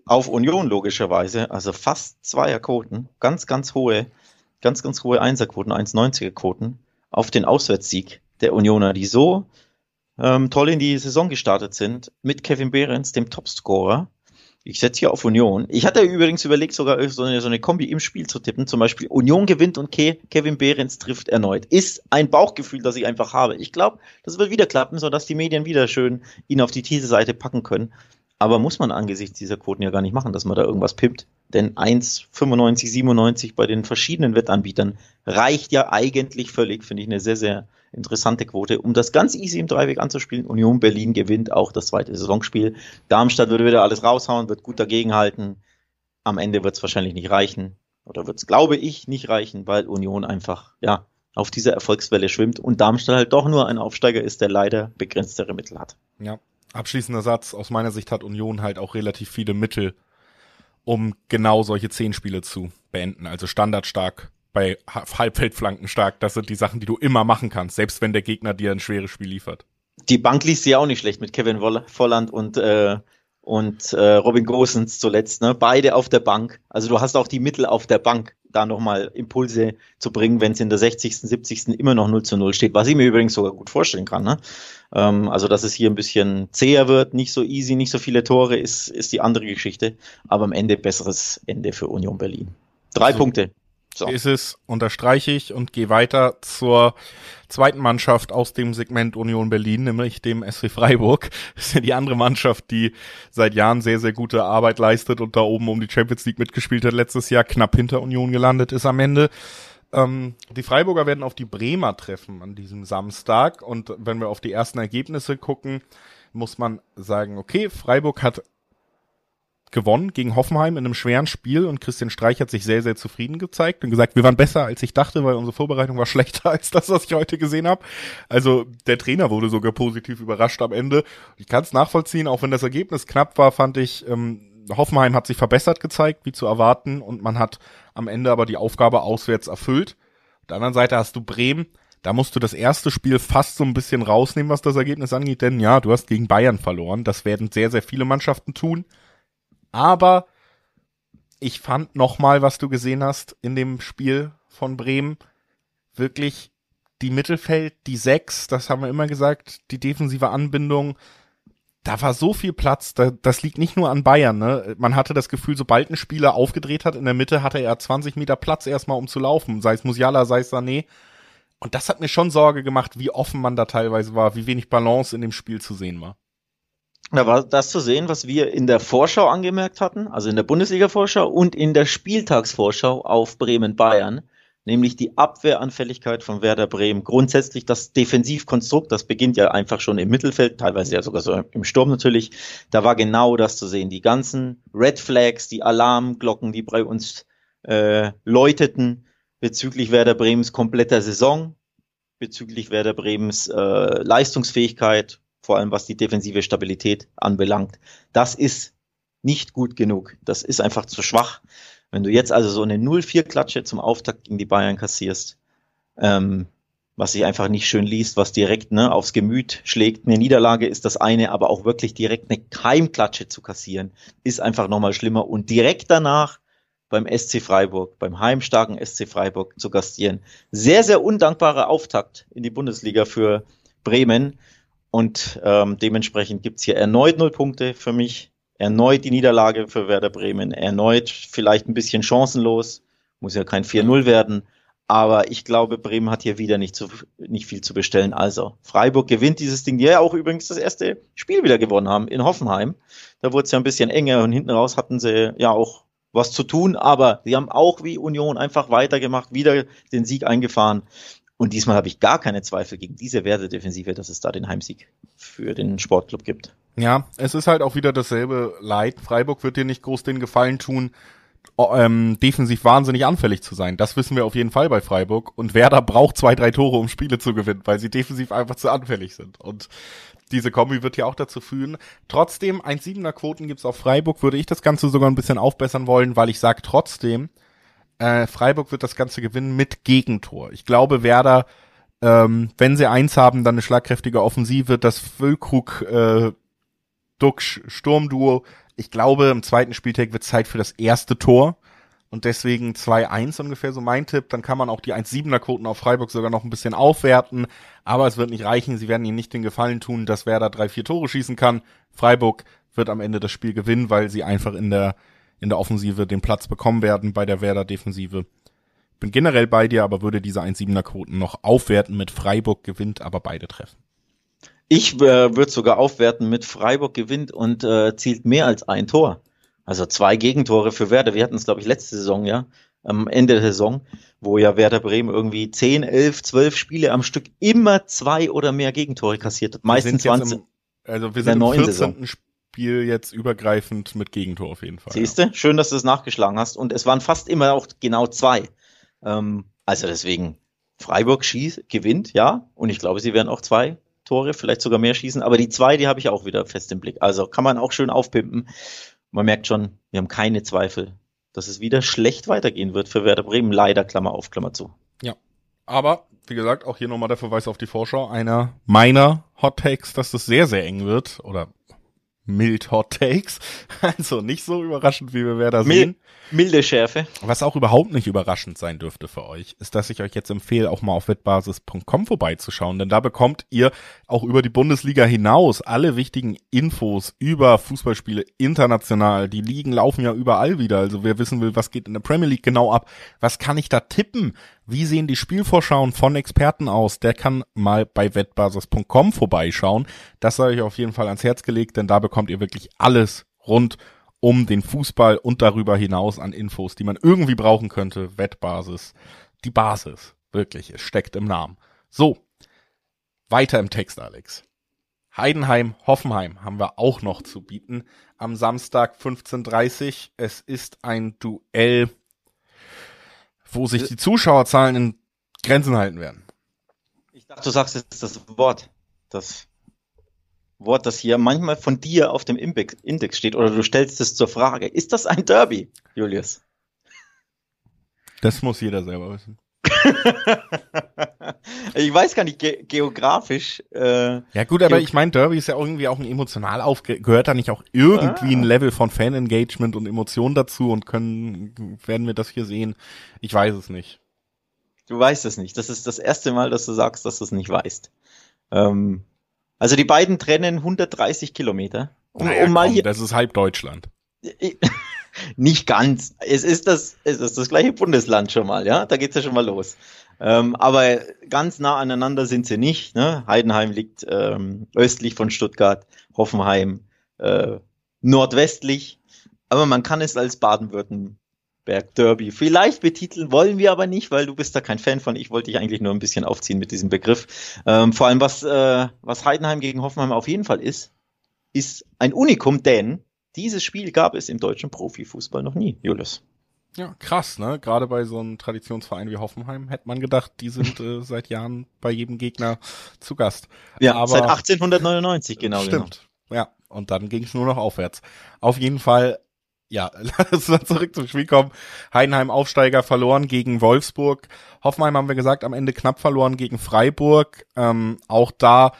auf Union logischerweise, also fast Zweierquoten, ganz, ganz hohe, ganz, ganz hohe Einserquoten, 1,90er Quoten auf den Auswärtssieg der Unioner, die so ähm, toll in die Saison gestartet sind, mit Kevin Behrens, dem Topscorer, ich setze hier auf Union. Ich hatte übrigens überlegt, sogar so eine, so eine Kombi im Spiel zu tippen. Zum Beispiel Union gewinnt und Ke Kevin Behrens trifft erneut. Ist ein Bauchgefühl, das ich einfach habe. Ich glaube, das wird wieder klappen, sodass die Medien wieder schön ihn auf die These-Seite packen können. Aber muss man angesichts dieser Quoten ja gar nicht machen, dass man da irgendwas pimpt. Denn 1,95, 97 bei den verschiedenen Wettanbietern reicht ja eigentlich völlig, finde ich eine sehr, sehr interessante Quote, um das ganz easy im Dreiweg anzuspielen. Union Berlin gewinnt auch das zweite Saisonspiel. Darmstadt würde wieder alles raushauen, wird gut dagegenhalten. Am Ende wird es wahrscheinlich nicht reichen. Oder wird es, glaube ich, nicht reichen, weil Union einfach, ja, auf dieser Erfolgswelle schwimmt und Darmstadt halt doch nur ein Aufsteiger ist, der leider begrenztere Mittel hat. Ja, abschließender Satz. Aus meiner Sicht hat Union halt auch relativ viele Mittel, um genau solche zehn Spiele zu beenden. Also standardstark, bei Halbfeldflanken stark. Das sind die Sachen, die du immer machen kannst, selbst wenn der Gegner dir ein schweres Spiel liefert. Die Bank liest sie auch nicht schlecht mit Kevin Volland und äh, und äh, Robin Gosens zuletzt, ne? Beide auf der Bank. Also du hast auch die Mittel auf der Bank, da nochmal Impulse zu bringen, wenn es in der 60., 70. immer noch 0 zu 0 steht, was ich mir übrigens sogar gut vorstellen kann. Ne? Ähm, also dass es hier ein bisschen zäher wird, nicht so easy, nicht so viele Tore, ist, ist die andere Geschichte. Aber am Ende besseres Ende für Union Berlin. Drei so. Punkte. So. Ist es, unterstreiche ich und gehe weiter zur zweiten Mannschaft aus dem Segment Union Berlin, nämlich dem SC Freiburg. Das ist ja die andere Mannschaft, die seit Jahren sehr, sehr gute Arbeit leistet und da oben um die Champions League mitgespielt hat, letztes Jahr knapp hinter Union gelandet ist am Ende. Ähm, die Freiburger werden auf die Bremer treffen an diesem Samstag und wenn wir auf die ersten Ergebnisse gucken, muss man sagen, okay, Freiburg hat gewonnen gegen Hoffenheim in einem schweren Spiel und Christian Streich hat sich sehr, sehr zufrieden gezeigt und gesagt, wir waren besser, als ich dachte, weil unsere Vorbereitung war schlechter als das, was ich heute gesehen habe. Also der Trainer wurde sogar positiv überrascht am Ende. Ich kann es nachvollziehen, auch wenn das Ergebnis knapp war, fand ich, ähm, Hoffenheim hat sich verbessert gezeigt, wie zu erwarten, und man hat am Ende aber die Aufgabe auswärts erfüllt. Auf der anderen Seite hast du Bremen, da musst du das erste Spiel fast so ein bisschen rausnehmen, was das Ergebnis angeht, denn ja, du hast gegen Bayern verloren. Das werden sehr, sehr viele Mannschaften tun. Aber ich fand nochmal, was du gesehen hast in dem Spiel von Bremen, wirklich die Mittelfeld, die sechs, das haben wir immer gesagt, die defensive Anbindung, da war so viel Platz, da, das liegt nicht nur an Bayern, ne? Man hatte das Gefühl, sobald ein Spieler aufgedreht hat, in der Mitte hatte er 20 Meter Platz erstmal um zu laufen, sei es Musiala, sei es Sané. Und das hat mir schon Sorge gemacht, wie offen man da teilweise war, wie wenig Balance in dem Spiel zu sehen war. Da war das zu sehen, was wir in der Vorschau angemerkt hatten, also in der Bundesliga-Vorschau und in der Spieltagsvorschau auf Bremen-Bayern nämlich die Abwehranfälligkeit von Werder Bremen. Grundsätzlich das Defensivkonstrukt, das beginnt ja einfach schon im Mittelfeld, teilweise ja sogar so im Sturm natürlich. Da war genau das zu sehen. Die ganzen Red Flags, die Alarmglocken, die bei uns äh, läuteten bezüglich Werder Bremens kompletter Saison, bezüglich Werder Bremens äh, Leistungsfähigkeit, vor allem was die defensive Stabilität anbelangt. Das ist nicht gut genug. Das ist einfach zu schwach. Wenn du jetzt also so eine 0-4-Klatsche zum Auftakt gegen die Bayern kassierst, ähm, was sich einfach nicht schön liest, was direkt ne, aufs Gemüt schlägt. Eine Niederlage ist das eine, aber auch wirklich direkt eine Keimklatsche zu kassieren, ist einfach nochmal schlimmer. Und direkt danach beim SC Freiburg, beim heimstarken SC Freiburg zu gastieren. Sehr, sehr undankbarer Auftakt in die Bundesliga für Bremen. Und ähm, dementsprechend gibt's hier erneut null Punkte für mich. Erneut die Niederlage für Werder Bremen. Erneut vielleicht ein bisschen chancenlos. Muss ja kein 4-0 werden. Aber ich glaube, Bremen hat hier wieder nicht, zu, nicht viel zu bestellen. Also, Freiburg gewinnt dieses Ding, die ja auch übrigens das erste Spiel wieder gewonnen haben in Hoffenheim. Da wurde es ja ein bisschen enger und hinten raus hatten sie ja auch was zu tun, aber sie haben auch wie Union einfach weitergemacht, wieder den Sieg eingefahren. Und diesmal habe ich gar keine Zweifel gegen diese Wertedefensive, dass es da den Heimsieg für den Sportclub gibt. Ja, es ist halt auch wieder dasselbe Leid. Freiburg wird dir nicht groß den Gefallen tun, ähm, defensiv wahnsinnig anfällig zu sein. Das wissen wir auf jeden Fall bei Freiburg. Und Werder braucht zwei, drei Tore, um Spiele zu gewinnen, weil sie defensiv einfach zu anfällig sind. Und diese Kombi wird ja auch dazu führen. Trotzdem, 1,7er Quoten gibt's auf Freiburg, würde ich das Ganze sogar ein bisschen aufbessern wollen, weil ich sage trotzdem, äh, Freiburg wird das Ganze gewinnen mit Gegentor. Ich glaube, Werder, ähm, wenn sie eins haben, dann eine schlagkräftige Offensive, das Füllkrug äh, Duxch Sturmduo. Ich glaube, im zweiten Spieltag wird Zeit für das erste Tor. Und deswegen 2-1 ungefähr so mein Tipp. Dann kann man auch die 1-7er Quoten auf Freiburg sogar noch ein bisschen aufwerten. Aber es wird nicht reichen. Sie werden ihnen nicht den Gefallen tun, dass wer da drei, vier Tore schießen kann. Freiburg wird am Ende das Spiel gewinnen, weil sie einfach in der, in der Offensive den Platz bekommen werden bei der Werder Defensive. Bin generell bei dir, aber würde diese 1-7er Quoten noch aufwerten mit Freiburg gewinnt, aber beide treffen. Ich äh, würde sogar aufwerten mit Freiburg gewinnt und äh, zielt mehr als ein Tor. Also zwei Gegentore für Werder. Wir hatten es, glaube ich, letzte Saison, ja, am Ende der Saison, wo ja Werder Bremen irgendwie 10, 11, 12 Spiele am Stück immer zwei oder mehr Gegentore kassiert hat. Meistens 20. Im, also wir sind im 14. Saison. Spiel jetzt übergreifend mit Gegentor auf jeden Fall. Siehste, ja. schön, dass du es nachgeschlagen hast. Und es waren fast immer auch genau zwei. Ähm, also deswegen, Freiburg schießt, gewinnt, ja. Und ich glaube, sie werden auch zwei Tore, vielleicht sogar mehr schießen. Aber die zwei, die habe ich auch wieder fest im Blick. Also kann man auch schön aufpimpen. Man merkt schon, wir haben keine Zweifel, dass es wieder schlecht weitergehen wird für Werder Bremen. Leider, Klammer auf, Klammer zu. Ja. Aber, wie gesagt, auch hier nochmal der Verweis auf die Vorschau. Einer meiner Hot Takes, dass es sehr, sehr eng wird. Oder mild Hot Takes. Also nicht so überraschend, wie wir da sehen. Milde Schärfe. Was auch überhaupt nicht überraschend sein dürfte für euch, ist, dass ich euch jetzt empfehle, auch mal auf wettbasis.com vorbeizuschauen, denn da bekommt ihr auch über die Bundesliga hinaus alle wichtigen Infos über Fußballspiele international. Die Ligen laufen ja überall wieder, also wer wissen will, was geht in der Premier League genau ab, was kann ich da tippen, wie sehen die Spielvorschauen von Experten aus? Der kann mal bei wettbasis.com vorbeischauen. Das sei euch auf jeden Fall ans Herz gelegt, denn da bekommt ihr wirklich alles rund um den Fußball und darüber hinaus an Infos, die man irgendwie brauchen könnte. Wettbasis. Die Basis. Wirklich. Es steckt im Namen. So. Weiter im Text, Alex. Heidenheim, Hoffenheim haben wir auch noch zu bieten. Am Samstag 15.30 Es ist ein Duell wo sich die Zuschauerzahlen in Grenzen halten werden. Ich dachte, du sagst jetzt das Wort. Das Wort, das hier manchmal von dir auf dem Index steht, oder du stellst es zur Frage. Ist das ein Derby, Julius? Das muss jeder selber wissen. ich weiß gar nicht, ge geografisch. Äh, ja gut, aber ich meine, Derby ist ja irgendwie auch ein emotional auf, gehört da nicht auch irgendwie ah. ein Level von Fan-Engagement und Emotion dazu und können, werden wir das hier sehen? Ich weiß es nicht. Du weißt es nicht. Das ist das erste Mal, dass du sagst, dass du es nicht weißt. Ähm, Also die beiden trennen 130 Kilometer. Um, naja, um mal komm, hier, das ist halb Deutschland. Nicht ganz. Es ist das, es ist das gleiche Bundesland schon mal, ja. Da geht's ja schon mal los. Ähm, aber ganz nah aneinander sind sie nicht. Ne? Heidenheim liegt ähm, östlich von Stuttgart, Hoffenheim äh, nordwestlich. Aber man kann es als Baden-Württemberg Derby vielleicht betiteln, wollen wir aber nicht, weil du bist da kein Fan von. Ich wollte dich eigentlich nur ein bisschen aufziehen mit diesem Begriff. Ähm, vor allem, was, äh, was Heidenheim gegen Hoffenheim auf jeden Fall ist, ist ein Unikum, denn dieses Spiel gab es im deutschen Profifußball noch nie, Julius. Ja, krass, ne? Gerade bei so einem Traditionsverein wie Hoffenheim hätte man gedacht, die sind äh, seit Jahren bei jedem Gegner zu Gast. Ja, Aber, seit 1899 genau. Stimmt. Genau. Ja, und dann ging es nur noch aufwärts. Auf jeden Fall, ja, lass uns zurück zum Spiel kommen. Heidenheim Aufsteiger verloren gegen Wolfsburg. Hoffenheim haben wir gesagt, am Ende knapp verloren gegen Freiburg. Ähm, auch da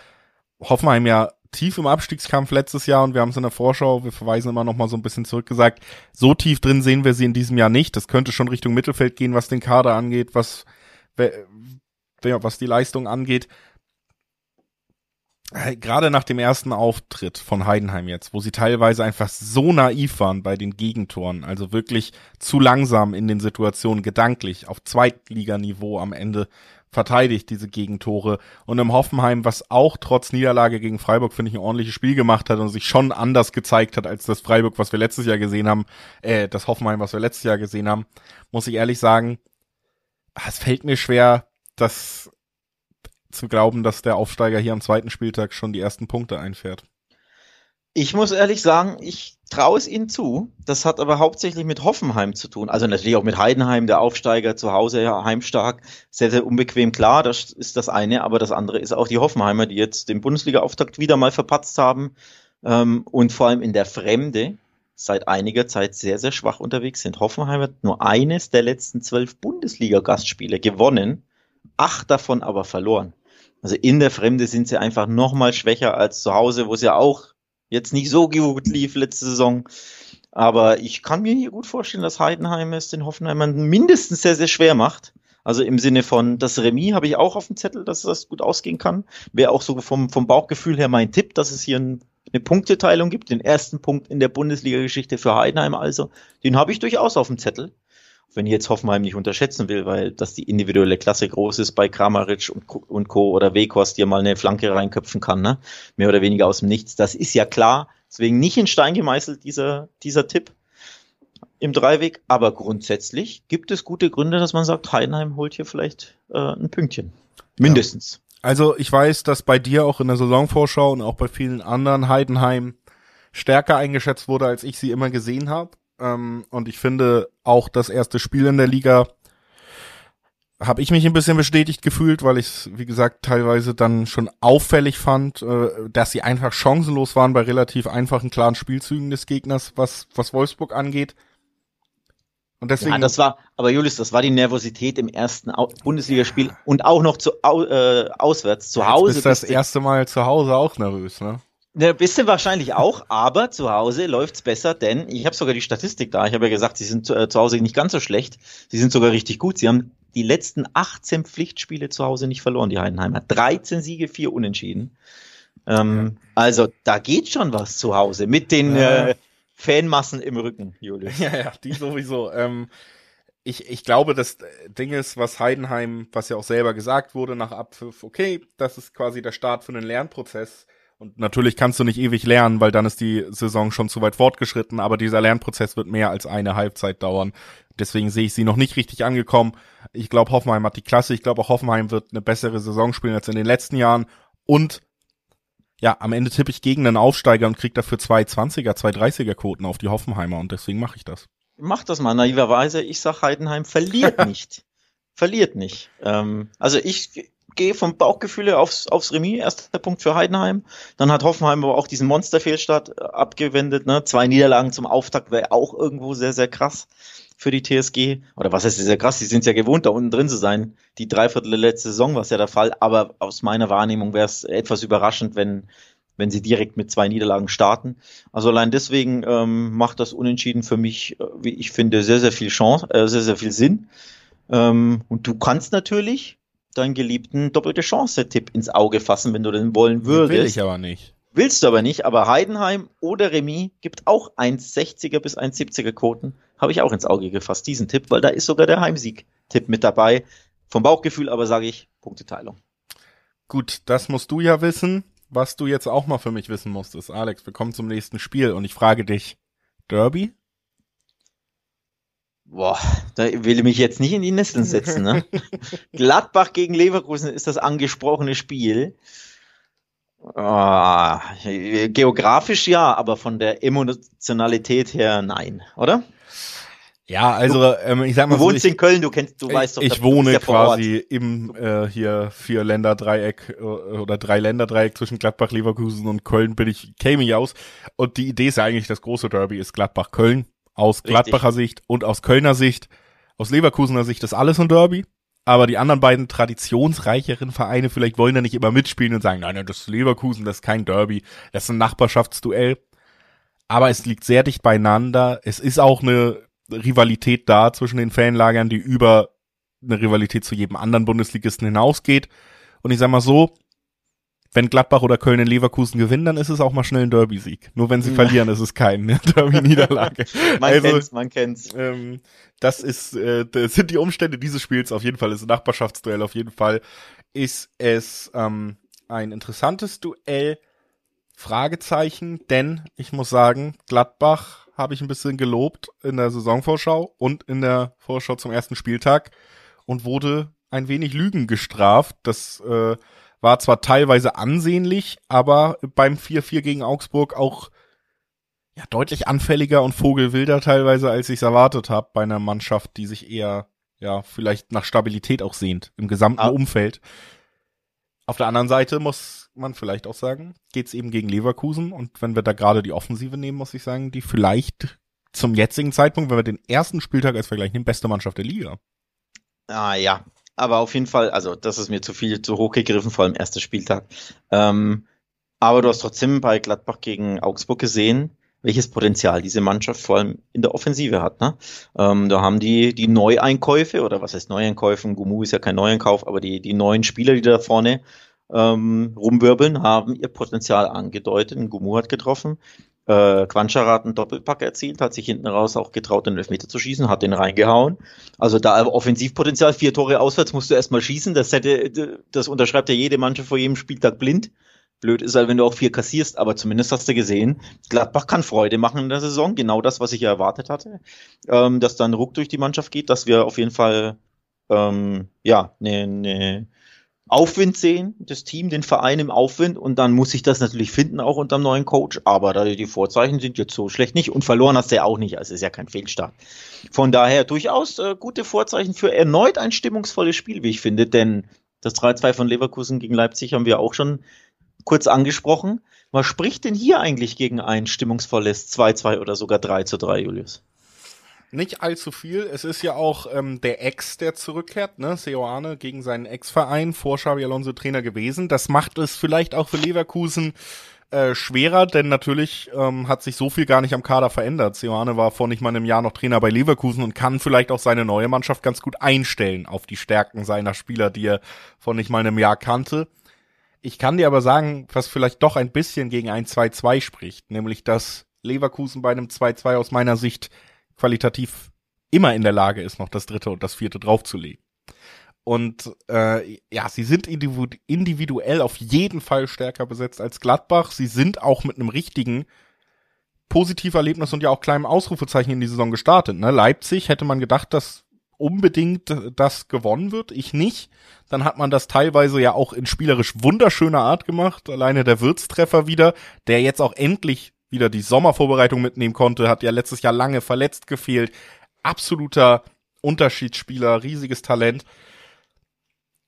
Hoffenheim ja tief im Abstiegskampf letztes Jahr und wir haben es in der Vorschau, wir verweisen immer noch mal so ein bisschen zurückgesagt, so tief drin sehen wir sie in diesem Jahr nicht. Das könnte schon Richtung Mittelfeld gehen, was den Kader angeht, was, was die Leistung angeht. Gerade nach dem ersten Auftritt von Heidenheim jetzt, wo sie teilweise einfach so naiv waren bei den Gegentoren, also wirklich zu langsam in den Situationen gedanklich auf Zweitliganiveau am Ende verteidigt, diese Gegentore. Und im Hoffenheim, was auch trotz Niederlage gegen Freiburg, finde ich, ein ordentliches Spiel gemacht hat und sich schon anders gezeigt hat als das Freiburg, was wir letztes Jahr gesehen haben, äh, das Hoffenheim, was wir letztes Jahr gesehen haben, muss ich ehrlich sagen, es fällt mir schwer, das zu glauben, dass der Aufsteiger hier am zweiten Spieltag schon die ersten Punkte einfährt. Ich muss ehrlich sagen, ich traue es ihnen zu. Das hat aber hauptsächlich mit Hoffenheim zu tun. Also natürlich auch mit Heidenheim, der Aufsteiger zu Hause, ja, heimstark, sehr, sehr unbequem. Klar, das ist das eine, aber das andere ist auch die Hoffenheimer, die jetzt den Bundesliga-Auftakt wieder mal verpatzt haben ähm, und vor allem in der Fremde seit einiger Zeit sehr, sehr schwach unterwegs sind. Hoffenheim hat nur eines der letzten zwölf Bundesliga-Gastspiele gewonnen, acht davon aber verloren. Also in der Fremde sind sie einfach noch mal schwächer als zu Hause, wo sie auch jetzt nicht so gut lief letzte Saison. Aber ich kann mir hier gut vorstellen, dass Heidenheim es den Hoffenheimern mindestens sehr, sehr schwer macht. Also im Sinne von das Remis habe ich auch auf dem Zettel, dass das gut ausgehen kann. Wäre auch so vom, vom Bauchgefühl her mein Tipp, dass es hier ein, eine Punkteteilung gibt. Den ersten Punkt in der Bundesliga-Geschichte für Heidenheim also. Den habe ich durchaus auf dem Zettel. Wenn ich jetzt Hoffenheim nicht unterschätzen will, weil dass die individuelle Klasse groß ist bei Kramaric und, und Co. oder Weghorst, die mal eine Flanke reinköpfen kann, ne? Mehr oder weniger aus dem Nichts. Das ist ja klar. Deswegen nicht in Stein gemeißelt, dieser, dieser Tipp im Dreiweg. Aber grundsätzlich gibt es gute Gründe, dass man sagt, Heidenheim holt hier vielleicht äh, ein Pünktchen. Mindestens. Ja. Also ich weiß, dass bei dir auch in der Saisonvorschau und auch bei vielen anderen Heidenheim stärker eingeschätzt wurde, als ich sie immer gesehen habe. Ähm, und ich finde auch das erste Spiel in der Liga habe ich mich ein bisschen bestätigt gefühlt, weil ich es, wie gesagt, teilweise dann schon auffällig fand, äh, dass sie einfach chancenlos waren bei relativ einfachen, klaren Spielzügen des Gegners, was, was Wolfsburg angeht. Und deswegen. Ja, das war, aber Julius, das war die Nervosität im ersten Bundesligaspiel und auch noch zu, äh, auswärts, zu Hause. Bist das erste Mal zu Hause auch nervös, ne? Ne, bist du wahrscheinlich auch, aber zu Hause läuft's besser, denn ich habe sogar die Statistik da. Ich habe ja gesagt, sie sind äh, zu Hause nicht ganz so schlecht. Sie sind sogar richtig gut. Sie haben die letzten 18 Pflichtspiele zu Hause nicht verloren, die Heidenheimer. 13 Siege, 4 Unentschieden. Ähm, ja. Also da geht schon was zu Hause mit den äh, Fanmassen im Rücken, Julius. Ja, ja, die sowieso. ähm, ich, ich glaube, das Ding ist, was Heidenheim, was ja auch selber gesagt wurde nach Abpfiff, okay, das ist quasi der Start für einen Lernprozess und natürlich kannst du nicht ewig lernen, weil dann ist die Saison schon zu weit fortgeschritten, aber dieser Lernprozess wird mehr als eine Halbzeit dauern. Deswegen sehe ich sie noch nicht richtig angekommen. Ich glaube, Hoffenheim hat die Klasse. Ich glaube, auch Hoffenheim wird eine bessere Saison spielen als in den letzten Jahren. Und ja, am Ende tippe ich gegen einen Aufsteiger und krieg dafür zwei 20er, zwei 30er Quoten auf die Hoffenheimer und deswegen mache ich das. Mach das mal naiverweise. Ich sag, Heidenheim verliert nicht. verliert nicht. Ähm, also ich gehe vom Bauchgefühl aufs, aufs Remis, erster Punkt für Heidenheim. Dann hat Hoffenheim aber auch diesen Monsterfehlstart äh, abgewendet. Ne? Zwei Niederlagen zum Auftakt wäre auch irgendwo sehr, sehr krass für die TSG. Oder was heißt sehr krass? Die sind ja gewohnt, da unten drin zu sein. Die Dreiviertel letzte Saison war es ja der Fall. Aber aus meiner Wahrnehmung wäre es etwas überraschend, wenn, wenn sie direkt mit zwei Niederlagen starten. Also allein deswegen ähm, macht das Unentschieden für mich, äh, wie ich finde, sehr, sehr viel Chance, äh, sehr, sehr viel Sinn. Ähm, und du kannst natürlich deinen geliebten doppelte Chance-Tipp ins Auge fassen, wenn du den wollen würdest. Will ich aber nicht. Willst du aber nicht, aber Heidenheim oder Remis gibt auch 1,60er bis 1,70er Quoten. Habe ich auch ins Auge gefasst, diesen Tipp, weil da ist sogar der Heimsieg-Tipp mit dabei. Vom Bauchgefühl aber sage ich Punkteteilung. Gut, das musst du ja wissen. Was du jetzt auch mal für mich wissen musst, ist, Alex, wir kommen zum nächsten Spiel und ich frage dich, Derby? Boah, da will ich mich jetzt nicht in die Nesseln setzen. Ne? Gladbach gegen Leverkusen ist das angesprochene Spiel. Oh, geografisch ja, aber von der Emotionalität her nein, oder? Ja, also ähm, ich sag mal du so, wohnst ich, in Köln, du kennst, du weißt doch. Ich wohne ja quasi im äh, hier vier Länder Dreieck äh, oder drei Länder Dreieck zwischen Gladbach, Leverkusen und Köln bin ich käme ich aus und die Idee ist ja eigentlich das große Derby ist Gladbach Köln aus Richtig. Gladbacher Sicht und aus Kölner Sicht, aus Leverkusener Sicht ist alles ein Derby. Aber die anderen beiden traditionsreicheren Vereine vielleicht wollen da nicht immer mitspielen und sagen, nein, nein, das ist Leverkusen, das ist kein Derby, das ist ein Nachbarschaftsduell. Aber es liegt sehr dicht beieinander. Es ist auch eine Rivalität da zwischen den Fanlagern, die über eine Rivalität zu jedem anderen Bundesligisten hinausgeht. Und ich sag mal so, wenn Gladbach oder Köln in Leverkusen gewinnen, dann ist es auch mal schnell ein Derby-Sieg. Nur wenn sie verlieren, ist es keine Derby-Niederlage. man also, kennt's, man kennt's. Ähm, das ist, äh, das sind die Umstände dieses Spiels auf jeden Fall. ist ein Nachbarschaftsduell auf jeden Fall. Ist es ähm, ein interessantes Duell? Fragezeichen, denn ich muss sagen, Gladbach habe ich ein bisschen gelobt in der Saisonvorschau und in der Vorschau zum ersten Spieltag und wurde ein wenig Lügen gestraft. Das äh, war zwar teilweise ansehnlich, aber beim 4-4 gegen Augsburg auch ja deutlich anfälliger und vogelwilder teilweise, als ich es erwartet habe bei einer Mannschaft, die sich eher ja vielleicht nach Stabilität auch sehnt im gesamten ah. Umfeld. Auf der anderen Seite muss man vielleicht auch sagen, geht's eben gegen Leverkusen und wenn wir da gerade die Offensive nehmen, muss ich sagen, die vielleicht zum jetzigen Zeitpunkt, wenn wir den ersten Spieltag als Vergleich nehmen, beste Mannschaft der Liga. Ah ja, aber auf jeden Fall, also das ist mir zu viel, zu hoch gegriffen, vor allem erster Spieltag. Ähm, aber du hast trotzdem bei Gladbach gegen Augsburg gesehen, welches Potenzial diese Mannschaft vor allem in der Offensive hat. Ne? Ähm, da haben die die Neueinkäufe, oder was heißt Neueinkäufe, Gumu ist ja kein Neueinkauf, aber die, die neuen Spieler, die da vorne ähm, rumwirbeln, haben ihr Potenzial angedeutet. Gumu hat getroffen. Äh, Quanschara hat einen Doppelpack erzielt, hat sich hinten raus auch getraut, den Elfmeter zu schießen, hat den reingehauen. Also da Offensivpotenzial, vier Tore auswärts musst du erstmal schießen. Das hätte, das unterschreibt ja jede Mannschaft vor jedem Spieltag blind. Blöd ist halt, wenn du auch vier kassierst, aber zumindest hast du gesehen, Gladbach kann Freude machen in der Saison. Genau das, was ich ja erwartet hatte. Ähm, dass dann Ruck durch die Mannschaft geht, dass wir auf jeden Fall ähm, ja, eine ne, Aufwind sehen, das Team, den Verein im Aufwind und dann muss ich das natürlich finden, auch unter dem neuen Coach, aber die Vorzeichen sind jetzt so schlecht nicht und verloren hast du ja auch nicht, also ist ja kein Fehlstart. Von daher durchaus äh, gute Vorzeichen für erneut ein stimmungsvolles Spiel, wie ich finde, denn das 3-2 von Leverkusen gegen Leipzig haben wir auch schon kurz angesprochen. Was spricht denn hier eigentlich gegen ein stimmungsvolles 2-2 oder sogar 3-3, Julius? Nicht allzu viel. Es ist ja auch ähm, der Ex, der zurückkehrt, ne? Seoane gegen seinen Ex-Verein, vor Xabi Alonso Trainer gewesen. Das macht es vielleicht auch für Leverkusen äh, schwerer, denn natürlich ähm, hat sich so viel gar nicht am Kader verändert. Seoane war vor nicht mal einem Jahr noch Trainer bei Leverkusen und kann vielleicht auch seine neue Mannschaft ganz gut einstellen auf die Stärken seiner Spieler, die er vor nicht mal einem Jahr kannte. Ich kann dir aber sagen, was vielleicht doch ein bisschen gegen ein 2-2 spricht, nämlich dass Leverkusen bei einem 2-2 aus meiner Sicht qualitativ immer in der Lage ist, noch das dritte und das vierte draufzulegen. Und äh, ja, sie sind individuell auf jeden Fall stärker besetzt als Gladbach. Sie sind auch mit einem richtigen Positiverlebnis und ja auch kleinem Ausrufezeichen in die Saison gestartet. Ne? Leipzig hätte man gedacht, dass unbedingt das gewonnen wird. Ich nicht. Dann hat man das teilweise ja auch in spielerisch wunderschöner Art gemacht. Alleine der Würztreffer wieder, der jetzt auch endlich wieder die Sommervorbereitung mitnehmen konnte, hat ja letztes Jahr lange verletzt gefehlt. Absoluter Unterschiedsspieler, riesiges Talent.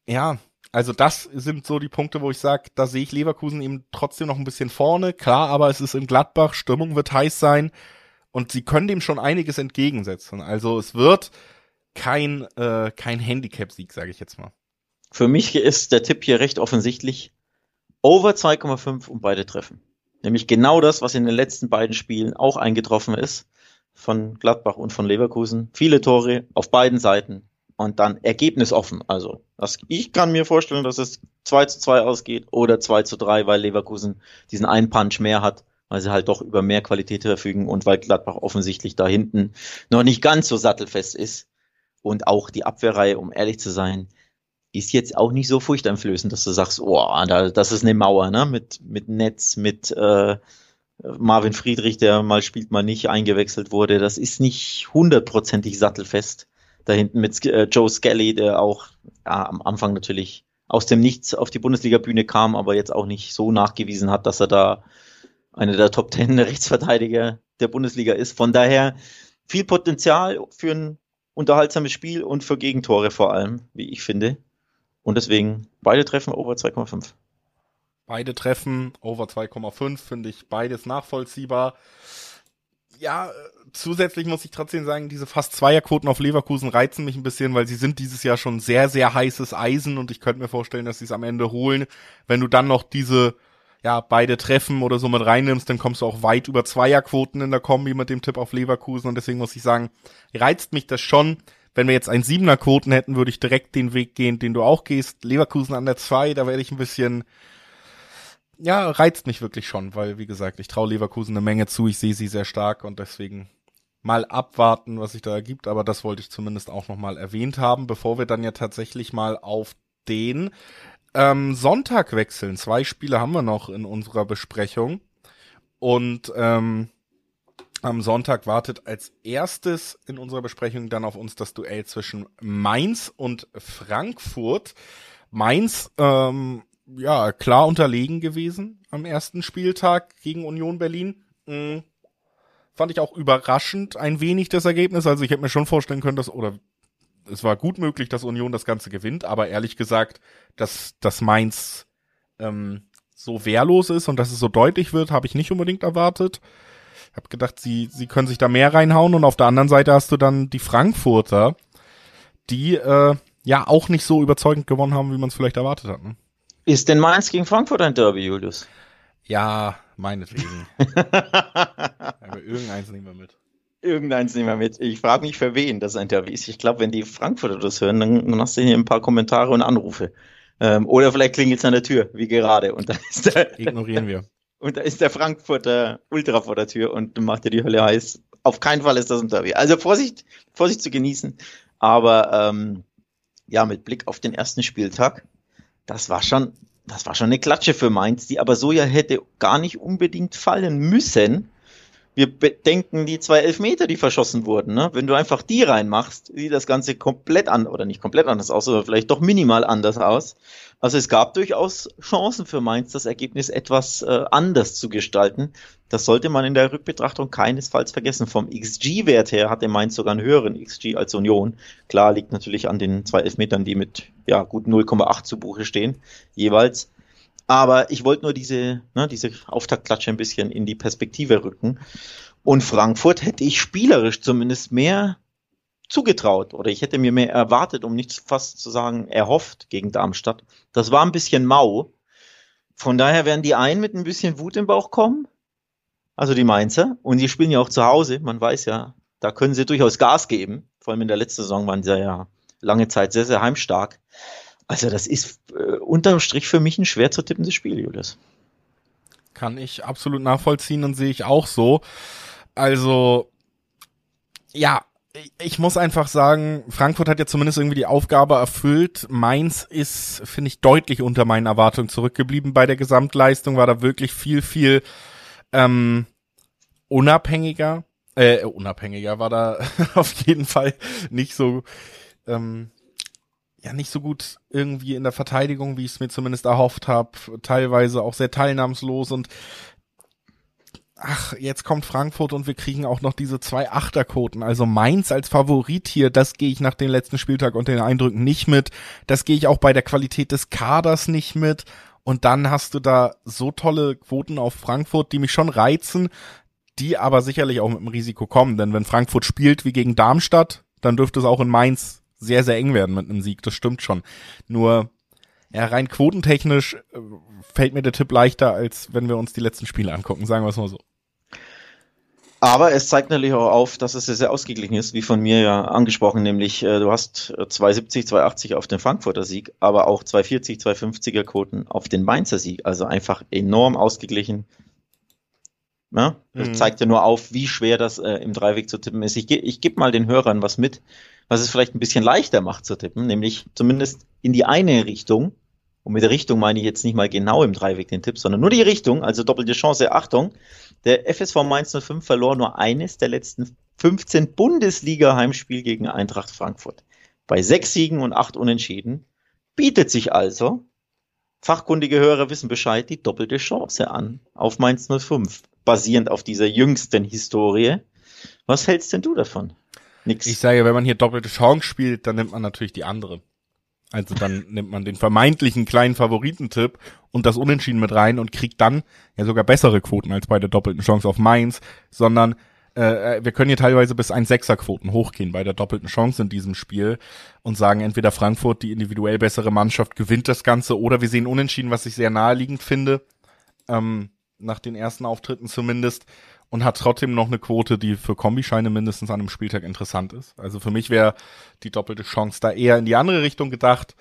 Ja, also das sind so die Punkte, wo ich sage, da sehe ich Leverkusen eben trotzdem noch ein bisschen vorne. Klar, aber es ist in Gladbach, Stimmung wird heiß sein und sie können dem schon einiges entgegensetzen. Also es wird kein, äh, kein Handicap-Sieg, sage ich jetzt mal. Für mich ist der Tipp hier recht offensichtlich. Over 2,5 und beide treffen. Nämlich genau das, was in den letzten beiden Spielen auch eingetroffen ist, von Gladbach und von Leverkusen. Viele Tore auf beiden Seiten. und dann ergebnisoffen. Also das, ich kann mir vorstellen, dass es 2 zu 2 ausgeht oder 2 zu 3, weil Leverkusen diesen einen Punch mehr hat, weil sie halt doch über mehr Qualität verfügen und weil Gladbach offensichtlich da hinten noch nicht ganz so sattelfest ist. Und auch die Abwehrreihe, um ehrlich zu sein, ist jetzt auch nicht so furchteinflößend, dass du sagst, oh, da, das ist eine Mauer, ne? Mit, mit Netz, mit äh, Marvin Friedrich, der mal spielt, mal nicht eingewechselt wurde. Das ist nicht hundertprozentig sattelfest. Da hinten mit äh, Joe Skelly, der auch ja, am Anfang natürlich aus dem Nichts auf die Bundesliga-Bühne kam, aber jetzt auch nicht so nachgewiesen hat, dass er da einer der Top Ten Rechtsverteidiger der Bundesliga ist. Von daher viel Potenzial für ein unterhaltsames Spiel und für Gegentore vor allem, wie ich finde. Und deswegen beide treffen over 2,5. Beide treffen over 2,5, finde ich beides nachvollziehbar. Ja, zusätzlich muss ich trotzdem sagen, diese fast Zweierquoten auf Leverkusen reizen mich ein bisschen, weil sie sind dieses Jahr schon sehr, sehr heißes Eisen und ich könnte mir vorstellen, dass sie es am Ende holen. Wenn du dann noch diese, ja, beide Treffen oder so mit reinnimmst, dann kommst du auch weit über Zweierquoten in der Kombi mit dem Tipp auf Leverkusen und deswegen muss ich sagen, reizt mich das schon. Wenn wir jetzt einen Siebener Quoten hätten, würde ich direkt den Weg gehen, den du auch gehst. Leverkusen an der zwei, da werde ich ein bisschen, ja, reizt mich wirklich schon, weil, wie gesagt, ich traue Leverkusen eine Menge zu, ich sehe sie sehr stark und deswegen mal abwarten, was sich da ergibt, aber das wollte ich zumindest auch nochmal erwähnt haben, bevor wir dann ja tatsächlich mal auf den ähm, Sonntag wechseln. Zwei Spiele haben wir noch in unserer Besprechung und ähm, am Sonntag wartet als erstes in unserer Besprechung dann auf uns das Duell zwischen Mainz und Frankfurt. Mainz ähm, ja, klar unterlegen gewesen am ersten Spieltag gegen Union Berlin. Mhm. Fand ich auch überraschend ein wenig das Ergebnis. Also ich hätte mir schon vorstellen können, dass, oder es war gut möglich, dass Union das Ganze gewinnt, aber ehrlich gesagt, dass, dass Mainz ähm, so wehrlos ist und dass es so deutlich wird, habe ich nicht unbedingt erwartet. Ich habe gedacht, sie, sie können sich da mehr reinhauen und auf der anderen Seite hast du dann die Frankfurter, die äh, ja auch nicht so überzeugend gewonnen haben, wie man es vielleicht erwartet hat. Ne? Ist denn Mainz gegen Frankfurt ein Derby, Julius? Ja, meinetwegen. Aber irgendeins nehmen wir mit. Irgendeins nehmen wir mit. Ich frage mich, für wen das ein Derby ist. Ich glaube, wenn die Frankfurter das hören, dann, dann hast du hier ein paar Kommentare und Anrufe. Ähm, oder vielleicht klingelt es an der Tür, wie gerade. Und da ist der, Ignorieren wir. Und da ist der Frankfurter Ultra vor der Tür und macht dir die Hölle heiß. Auf keinen Fall ist das ein Derby. Also Vorsicht, Vorsicht zu genießen. Aber ähm, ja, mit Blick auf den ersten Spieltag das war schon, das war schon eine Klatsche für Mainz, die aber so ja hätte gar nicht unbedingt fallen müssen. Wir bedenken die zwei Elfmeter, die verschossen wurden. Ne? Wenn du einfach die reinmachst, sieht das Ganze komplett an, oder nicht komplett anders aus, aber vielleicht doch minimal anders aus. Also es gab durchaus Chancen für Mainz, das Ergebnis etwas äh, anders zu gestalten. Das sollte man in der Rückbetrachtung keinesfalls vergessen. Vom XG-Wert her hatte Mainz sogar einen höheren XG als Union. Klar liegt natürlich an den zwei Elfmetern, die mit ja gut 0,8 zu Buche stehen jeweils. Aber ich wollte nur diese, ne, diese Auftaktklatsche ein bisschen in die Perspektive rücken. Und Frankfurt hätte ich spielerisch zumindest mehr zugetraut oder ich hätte mir mehr erwartet, um nicht fast zu sagen erhofft gegen Darmstadt. Das war ein bisschen mau. Von daher werden die einen mit ein bisschen Wut im Bauch kommen, also die Mainzer, und die spielen ja auch zu Hause. Man weiß ja, da können sie durchaus Gas geben. Vor allem in der letzten Saison waren sie ja lange Zeit sehr, sehr heimstark. Also das ist äh, unterm Strich für mich ein schwer zu tippendes Spiel, Julius. Kann ich absolut nachvollziehen und sehe ich auch so. Also ja, ich muss einfach sagen, Frankfurt hat ja zumindest irgendwie die Aufgabe erfüllt. Mainz ist, finde ich, deutlich unter meinen Erwartungen zurückgeblieben bei der Gesamtleistung. War da wirklich viel, viel ähm, unabhängiger. Äh, unabhängiger war da auf jeden Fall nicht so, ähm, ja, nicht so gut irgendwie in der Verteidigung, wie ich es mir zumindest erhofft habe. Teilweise auch sehr teilnahmslos und ach, jetzt kommt Frankfurt und wir kriegen auch noch diese zwei Achterquoten. Also Mainz als Favorit hier, das gehe ich nach dem letzten Spieltag und den Eindrücken nicht mit. Das gehe ich auch bei der Qualität des Kaders nicht mit. Und dann hast du da so tolle Quoten auf Frankfurt, die mich schon reizen, die aber sicherlich auch mit dem Risiko kommen. Denn wenn Frankfurt spielt wie gegen Darmstadt, dann dürfte es auch in Mainz sehr, sehr eng werden mit einem Sieg. Das stimmt schon. Nur ja, rein quotentechnisch äh, fällt mir der Tipp leichter, als wenn wir uns die letzten Spiele angucken, sagen wir es mal so. Aber es zeigt natürlich auch auf, dass es sehr, sehr ausgeglichen ist, wie von mir ja angesprochen, nämlich äh, du hast 270, 280 auf den Frankfurter Sieg, aber auch 240, 250er Quoten auf den Mainzer Sieg. Also einfach enorm ausgeglichen. Ja, das mhm. zeigt ja nur auf, wie schwer das äh, im Dreiweg zu tippen ist. Ich, ich gebe mal den Hörern was mit, was es vielleicht ein bisschen leichter macht zu tippen, nämlich zumindest in die eine Richtung. Und mit der Richtung meine ich jetzt nicht mal genau im Dreiweg den Tipp, sondern nur die Richtung, also doppelte Chance. Achtung, der FSV Mainz 05 verlor nur eines der letzten 15 Bundesliga-Heimspiel gegen Eintracht Frankfurt. Bei sechs Siegen und acht Unentschieden bietet sich also, fachkundige Hörer wissen Bescheid, die doppelte Chance an auf Mainz 05, basierend auf dieser jüngsten Historie. Was hältst denn du davon? Nix. Ich sage, wenn man hier doppelte Chance spielt, dann nimmt man natürlich die andere. Also dann nimmt man den vermeintlichen kleinen Favoritentipp und das Unentschieden mit rein und kriegt dann ja sogar bessere Quoten als bei der doppelten Chance auf Mainz, sondern äh, äh wir können hier teilweise bis ein Sechserquoten hochgehen bei der doppelten Chance in diesem Spiel und sagen entweder Frankfurt, die individuell bessere Mannschaft, gewinnt das Ganze oder wir sehen Unentschieden, was ich sehr naheliegend finde, ähm, nach den ersten Auftritten zumindest und hat trotzdem noch eine Quote, die für Kombischeine mindestens an einem Spieltag interessant ist. Also für mich wäre die doppelte Chance da eher in die andere Richtung gedacht.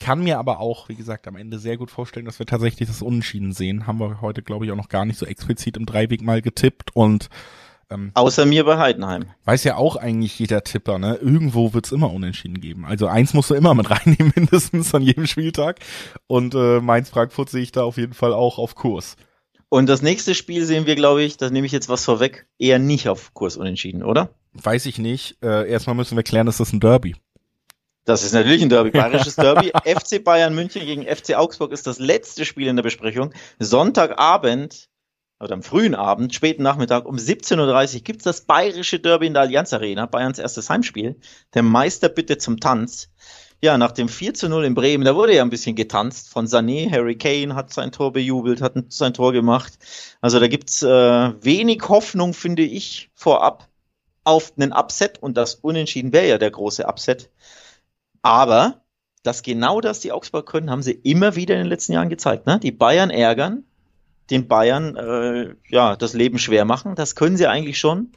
Kann mir aber auch, wie gesagt, am Ende sehr gut vorstellen, dass wir tatsächlich das Unentschieden sehen. Haben wir heute, glaube ich, auch noch gar nicht so explizit im Dreiweg mal getippt und ähm, Außer mir bei Heidenheim. Weiß ja auch eigentlich jeder Tipper, ne? Irgendwo wird's immer Unentschieden geben. Also eins musst du immer mit reinnehmen, mindestens an jedem Spieltag. Und äh, Mainz-Frankfurt sehe ich da auf jeden Fall auch auf Kurs. Und das nächste Spiel sehen wir, glaube ich, da nehme ich jetzt was vorweg, eher nicht auf Kurs unentschieden, oder? Weiß ich nicht. Äh, erstmal müssen wir klären, ist das ein Derby? Das ist natürlich ein Derby, bayerisches Derby. FC Bayern München gegen FC Augsburg ist das letzte Spiel in der Besprechung. Sonntagabend oder am frühen Abend, späten Nachmittag um 17.30 Uhr gibt's das bayerische Derby in der Allianz Arena, Bayerns erstes Heimspiel. Der Meister bitte zum Tanz ja, nach dem 4 zu 0 in Bremen, da wurde ja ein bisschen getanzt von Sané. Harry Kane hat sein Tor bejubelt, hat sein Tor gemacht. Also da gibt's äh, wenig Hoffnung, finde ich, vorab auf einen Upset und das Unentschieden wäre ja der große Upset. Aber dass genau das die Augsburg können, haben sie immer wieder in den letzten Jahren gezeigt. Ne? Die Bayern ärgern, den Bayern äh, ja das Leben schwer machen. Das können sie eigentlich schon.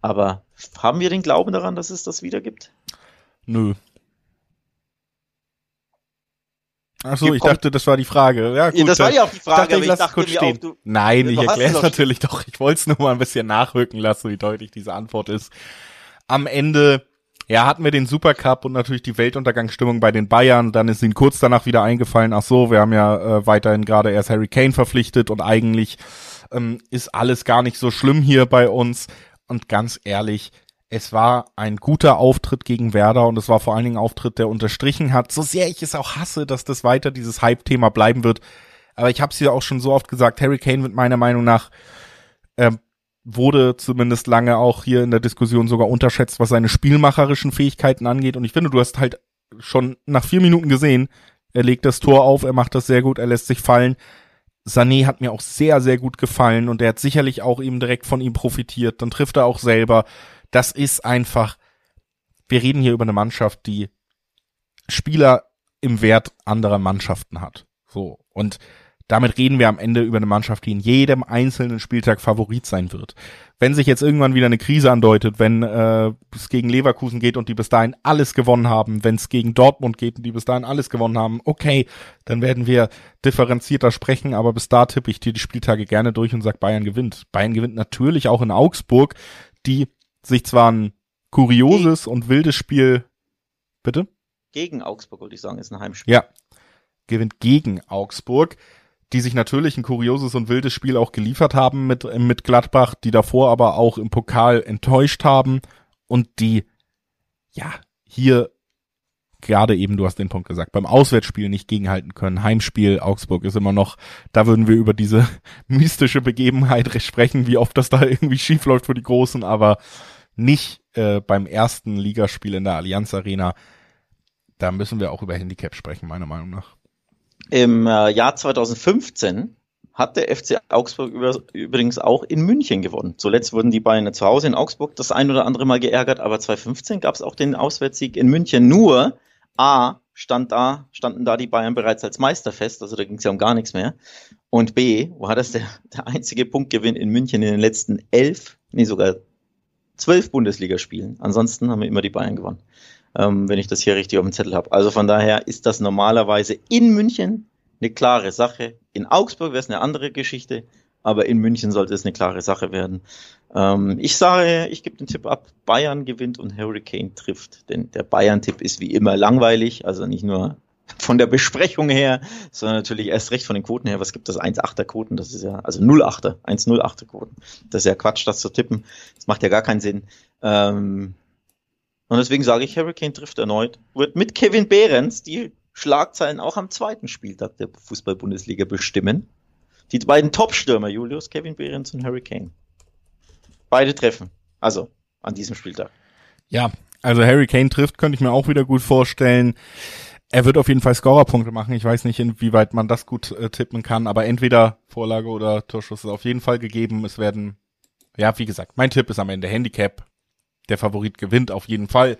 Aber haben wir den Glauben daran, dass es das wieder gibt? Nö, Achso, ich dachte, das war die Frage. Ja, gut, ja, das war ja auch die Frage. Ich dachte, ich lasse es kurz stehen. Auch, du, Nein, ich erkläre es natürlich doch. Ich wollte es nur mal ein bisschen nachrücken lassen, wie deutlich diese Antwort ist. Am Ende, ja, hatten wir den Supercup und natürlich die Weltuntergangsstimmung bei den Bayern. Dann ist ihnen kurz danach wieder eingefallen, ach so, wir haben ja äh, weiterhin gerade erst Harry Kane verpflichtet und eigentlich ähm, ist alles gar nicht so schlimm hier bei uns. Und ganz ehrlich, es war ein guter Auftritt gegen Werder und es war vor allen Dingen ein Auftritt, der unterstrichen hat, so sehr ich es auch hasse, dass das weiter dieses Hype-Thema bleiben wird. Aber ich habe es ja auch schon so oft gesagt, Harry Kane wird meiner Meinung nach äh, wurde zumindest lange auch hier in der Diskussion sogar unterschätzt, was seine spielmacherischen Fähigkeiten angeht. Und ich finde, du hast halt schon nach vier Minuten gesehen, er legt das Tor auf, er macht das sehr gut, er lässt sich fallen. Sané hat mir auch sehr, sehr gut gefallen und er hat sicherlich auch eben direkt von ihm profitiert. Dann trifft er auch selber das ist einfach, wir reden hier über eine Mannschaft, die Spieler im Wert anderer Mannschaften hat. So. Und damit reden wir am Ende über eine Mannschaft, die in jedem einzelnen Spieltag Favorit sein wird. Wenn sich jetzt irgendwann wieder eine Krise andeutet, wenn äh, es gegen Leverkusen geht und die bis dahin alles gewonnen haben, wenn es gegen Dortmund geht und die bis dahin alles gewonnen haben, okay, dann werden wir differenzierter sprechen, aber bis da tippe ich dir die Spieltage gerne durch und sag Bayern gewinnt. Bayern gewinnt natürlich auch in Augsburg, die sich zwar ein kurioses und wildes Spiel, bitte? Gegen Augsburg, wollte ich sagen, ist ein Heimspiel. Ja, gewinnt gegen Augsburg, die sich natürlich ein kurioses und wildes Spiel auch geliefert haben mit, mit Gladbach, die davor aber auch im Pokal enttäuscht haben und die, ja, hier gerade eben, du hast den Punkt gesagt, beim Auswärtsspiel nicht gegenhalten können. Heimspiel Augsburg ist immer noch, da würden wir über diese mystische Begebenheit sprechen, wie oft das da irgendwie schief läuft für die Großen, aber nicht äh, beim ersten Ligaspiel in der Allianz Arena. Da müssen wir auch über Handicap sprechen, meiner Meinung nach. Im äh, Jahr 2015 hat der FC Augsburg über, übrigens auch in München gewonnen. Zuletzt wurden die Bayern zu Hause in Augsburg das ein oder andere Mal geärgert, aber 2015 gab es auch den Auswärtssieg in München. Nur A, stand da, standen da die Bayern bereits als Meister fest, also da ging es ja um gar nichts mehr. Und B, war das der, der einzige Punktgewinn in München in den letzten elf, nee sogar zwölf Bundesligaspielen. Ansonsten haben wir immer die Bayern gewonnen, ähm, wenn ich das hier richtig auf dem Zettel habe. Also von daher ist das normalerweise in München eine klare Sache. In Augsburg wäre es eine andere Geschichte, aber in München sollte es eine klare Sache werden. Ähm, ich sage, ich gebe den Tipp ab, Bayern gewinnt und Hurricane trifft. Denn der Bayern-Tipp ist wie immer langweilig, also nicht nur von der Besprechung her, sondern natürlich erst recht von den Quoten her. Was gibt das? 1,8er Quoten, das ist ja, also 0,8er, 1,08er Quoten. Das ist ja Quatsch, das zu tippen. Das macht ja gar keinen Sinn. Ähm, und deswegen sage ich, Hurricane trifft erneut. Wird mit Kevin Behrens die Schlagzeilen auch am zweiten Spieltag der Fußball-Bundesliga bestimmen. Die beiden Top-Stürmer, Julius, Kevin Behrens und Harry Kane. Beide treffen. Also, an diesem Spieltag. Ja, also Harry Kane trifft, könnte ich mir auch wieder gut vorstellen. Er wird auf jeden Fall Scorerpunkte machen. Ich weiß nicht, inwieweit man das gut äh, tippen kann, aber entweder Vorlage oder Torschuss ist auf jeden Fall gegeben. Es werden, ja, wie gesagt, mein Tipp ist am Ende Handicap. Der Favorit gewinnt auf jeden Fall.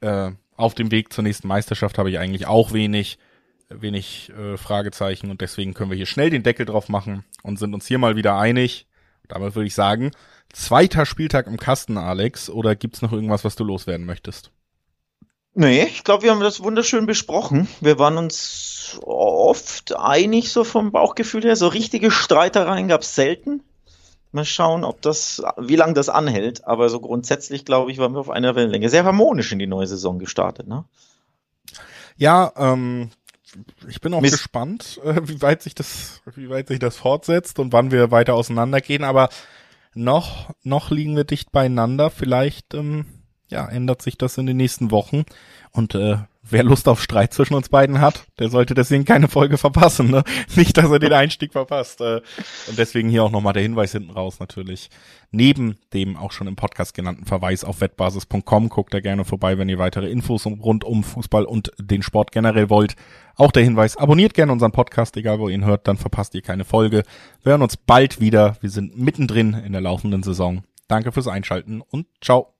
Äh, auf dem Weg zur nächsten Meisterschaft habe ich eigentlich auch wenig wenig äh, Fragezeichen und deswegen können wir hier schnell den Deckel drauf machen und sind uns hier mal wieder einig. Damit würde ich sagen, zweiter Spieltag im Kasten, Alex, oder gibt's noch irgendwas, was du loswerden möchtest? Nee, ich glaube, wir haben das wunderschön besprochen. Wir waren uns oft einig, so vom Bauchgefühl her. So richtige Streitereien gab's selten. Mal schauen, ob das, wie lange das anhält. Aber so grundsätzlich, glaube ich, waren wir auf einer Wellenlänge. Sehr harmonisch in die neue Saison gestartet, ne? Ja, ähm, ich bin auch Mist. gespannt, äh, wie weit sich das, wie weit sich das fortsetzt und wann wir weiter auseinandergehen. Aber noch, noch liegen wir dicht beieinander. Vielleicht, ähm, ja, ändert sich das in den nächsten Wochen. Und äh, wer Lust auf Streit zwischen uns beiden hat, der sollte deswegen keine Folge verpassen. Ne? Nicht, dass er den Einstieg verpasst. Äh, und deswegen hier auch nochmal der Hinweis hinten raus natürlich. Neben dem auch schon im Podcast genannten Verweis auf wettbasis.com guckt da gerne vorbei, wenn ihr weitere Infos rund um Fußball und den Sport generell wollt. Auch der Hinweis, abonniert gerne unseren Podcast, egal wo ihr ihn hört, dann verpasst ihr keine Folge. Wir hören uns bald wieder. Wir sind mittendrin in der laufenden Saison. Danke fürs Einschalten und ciao.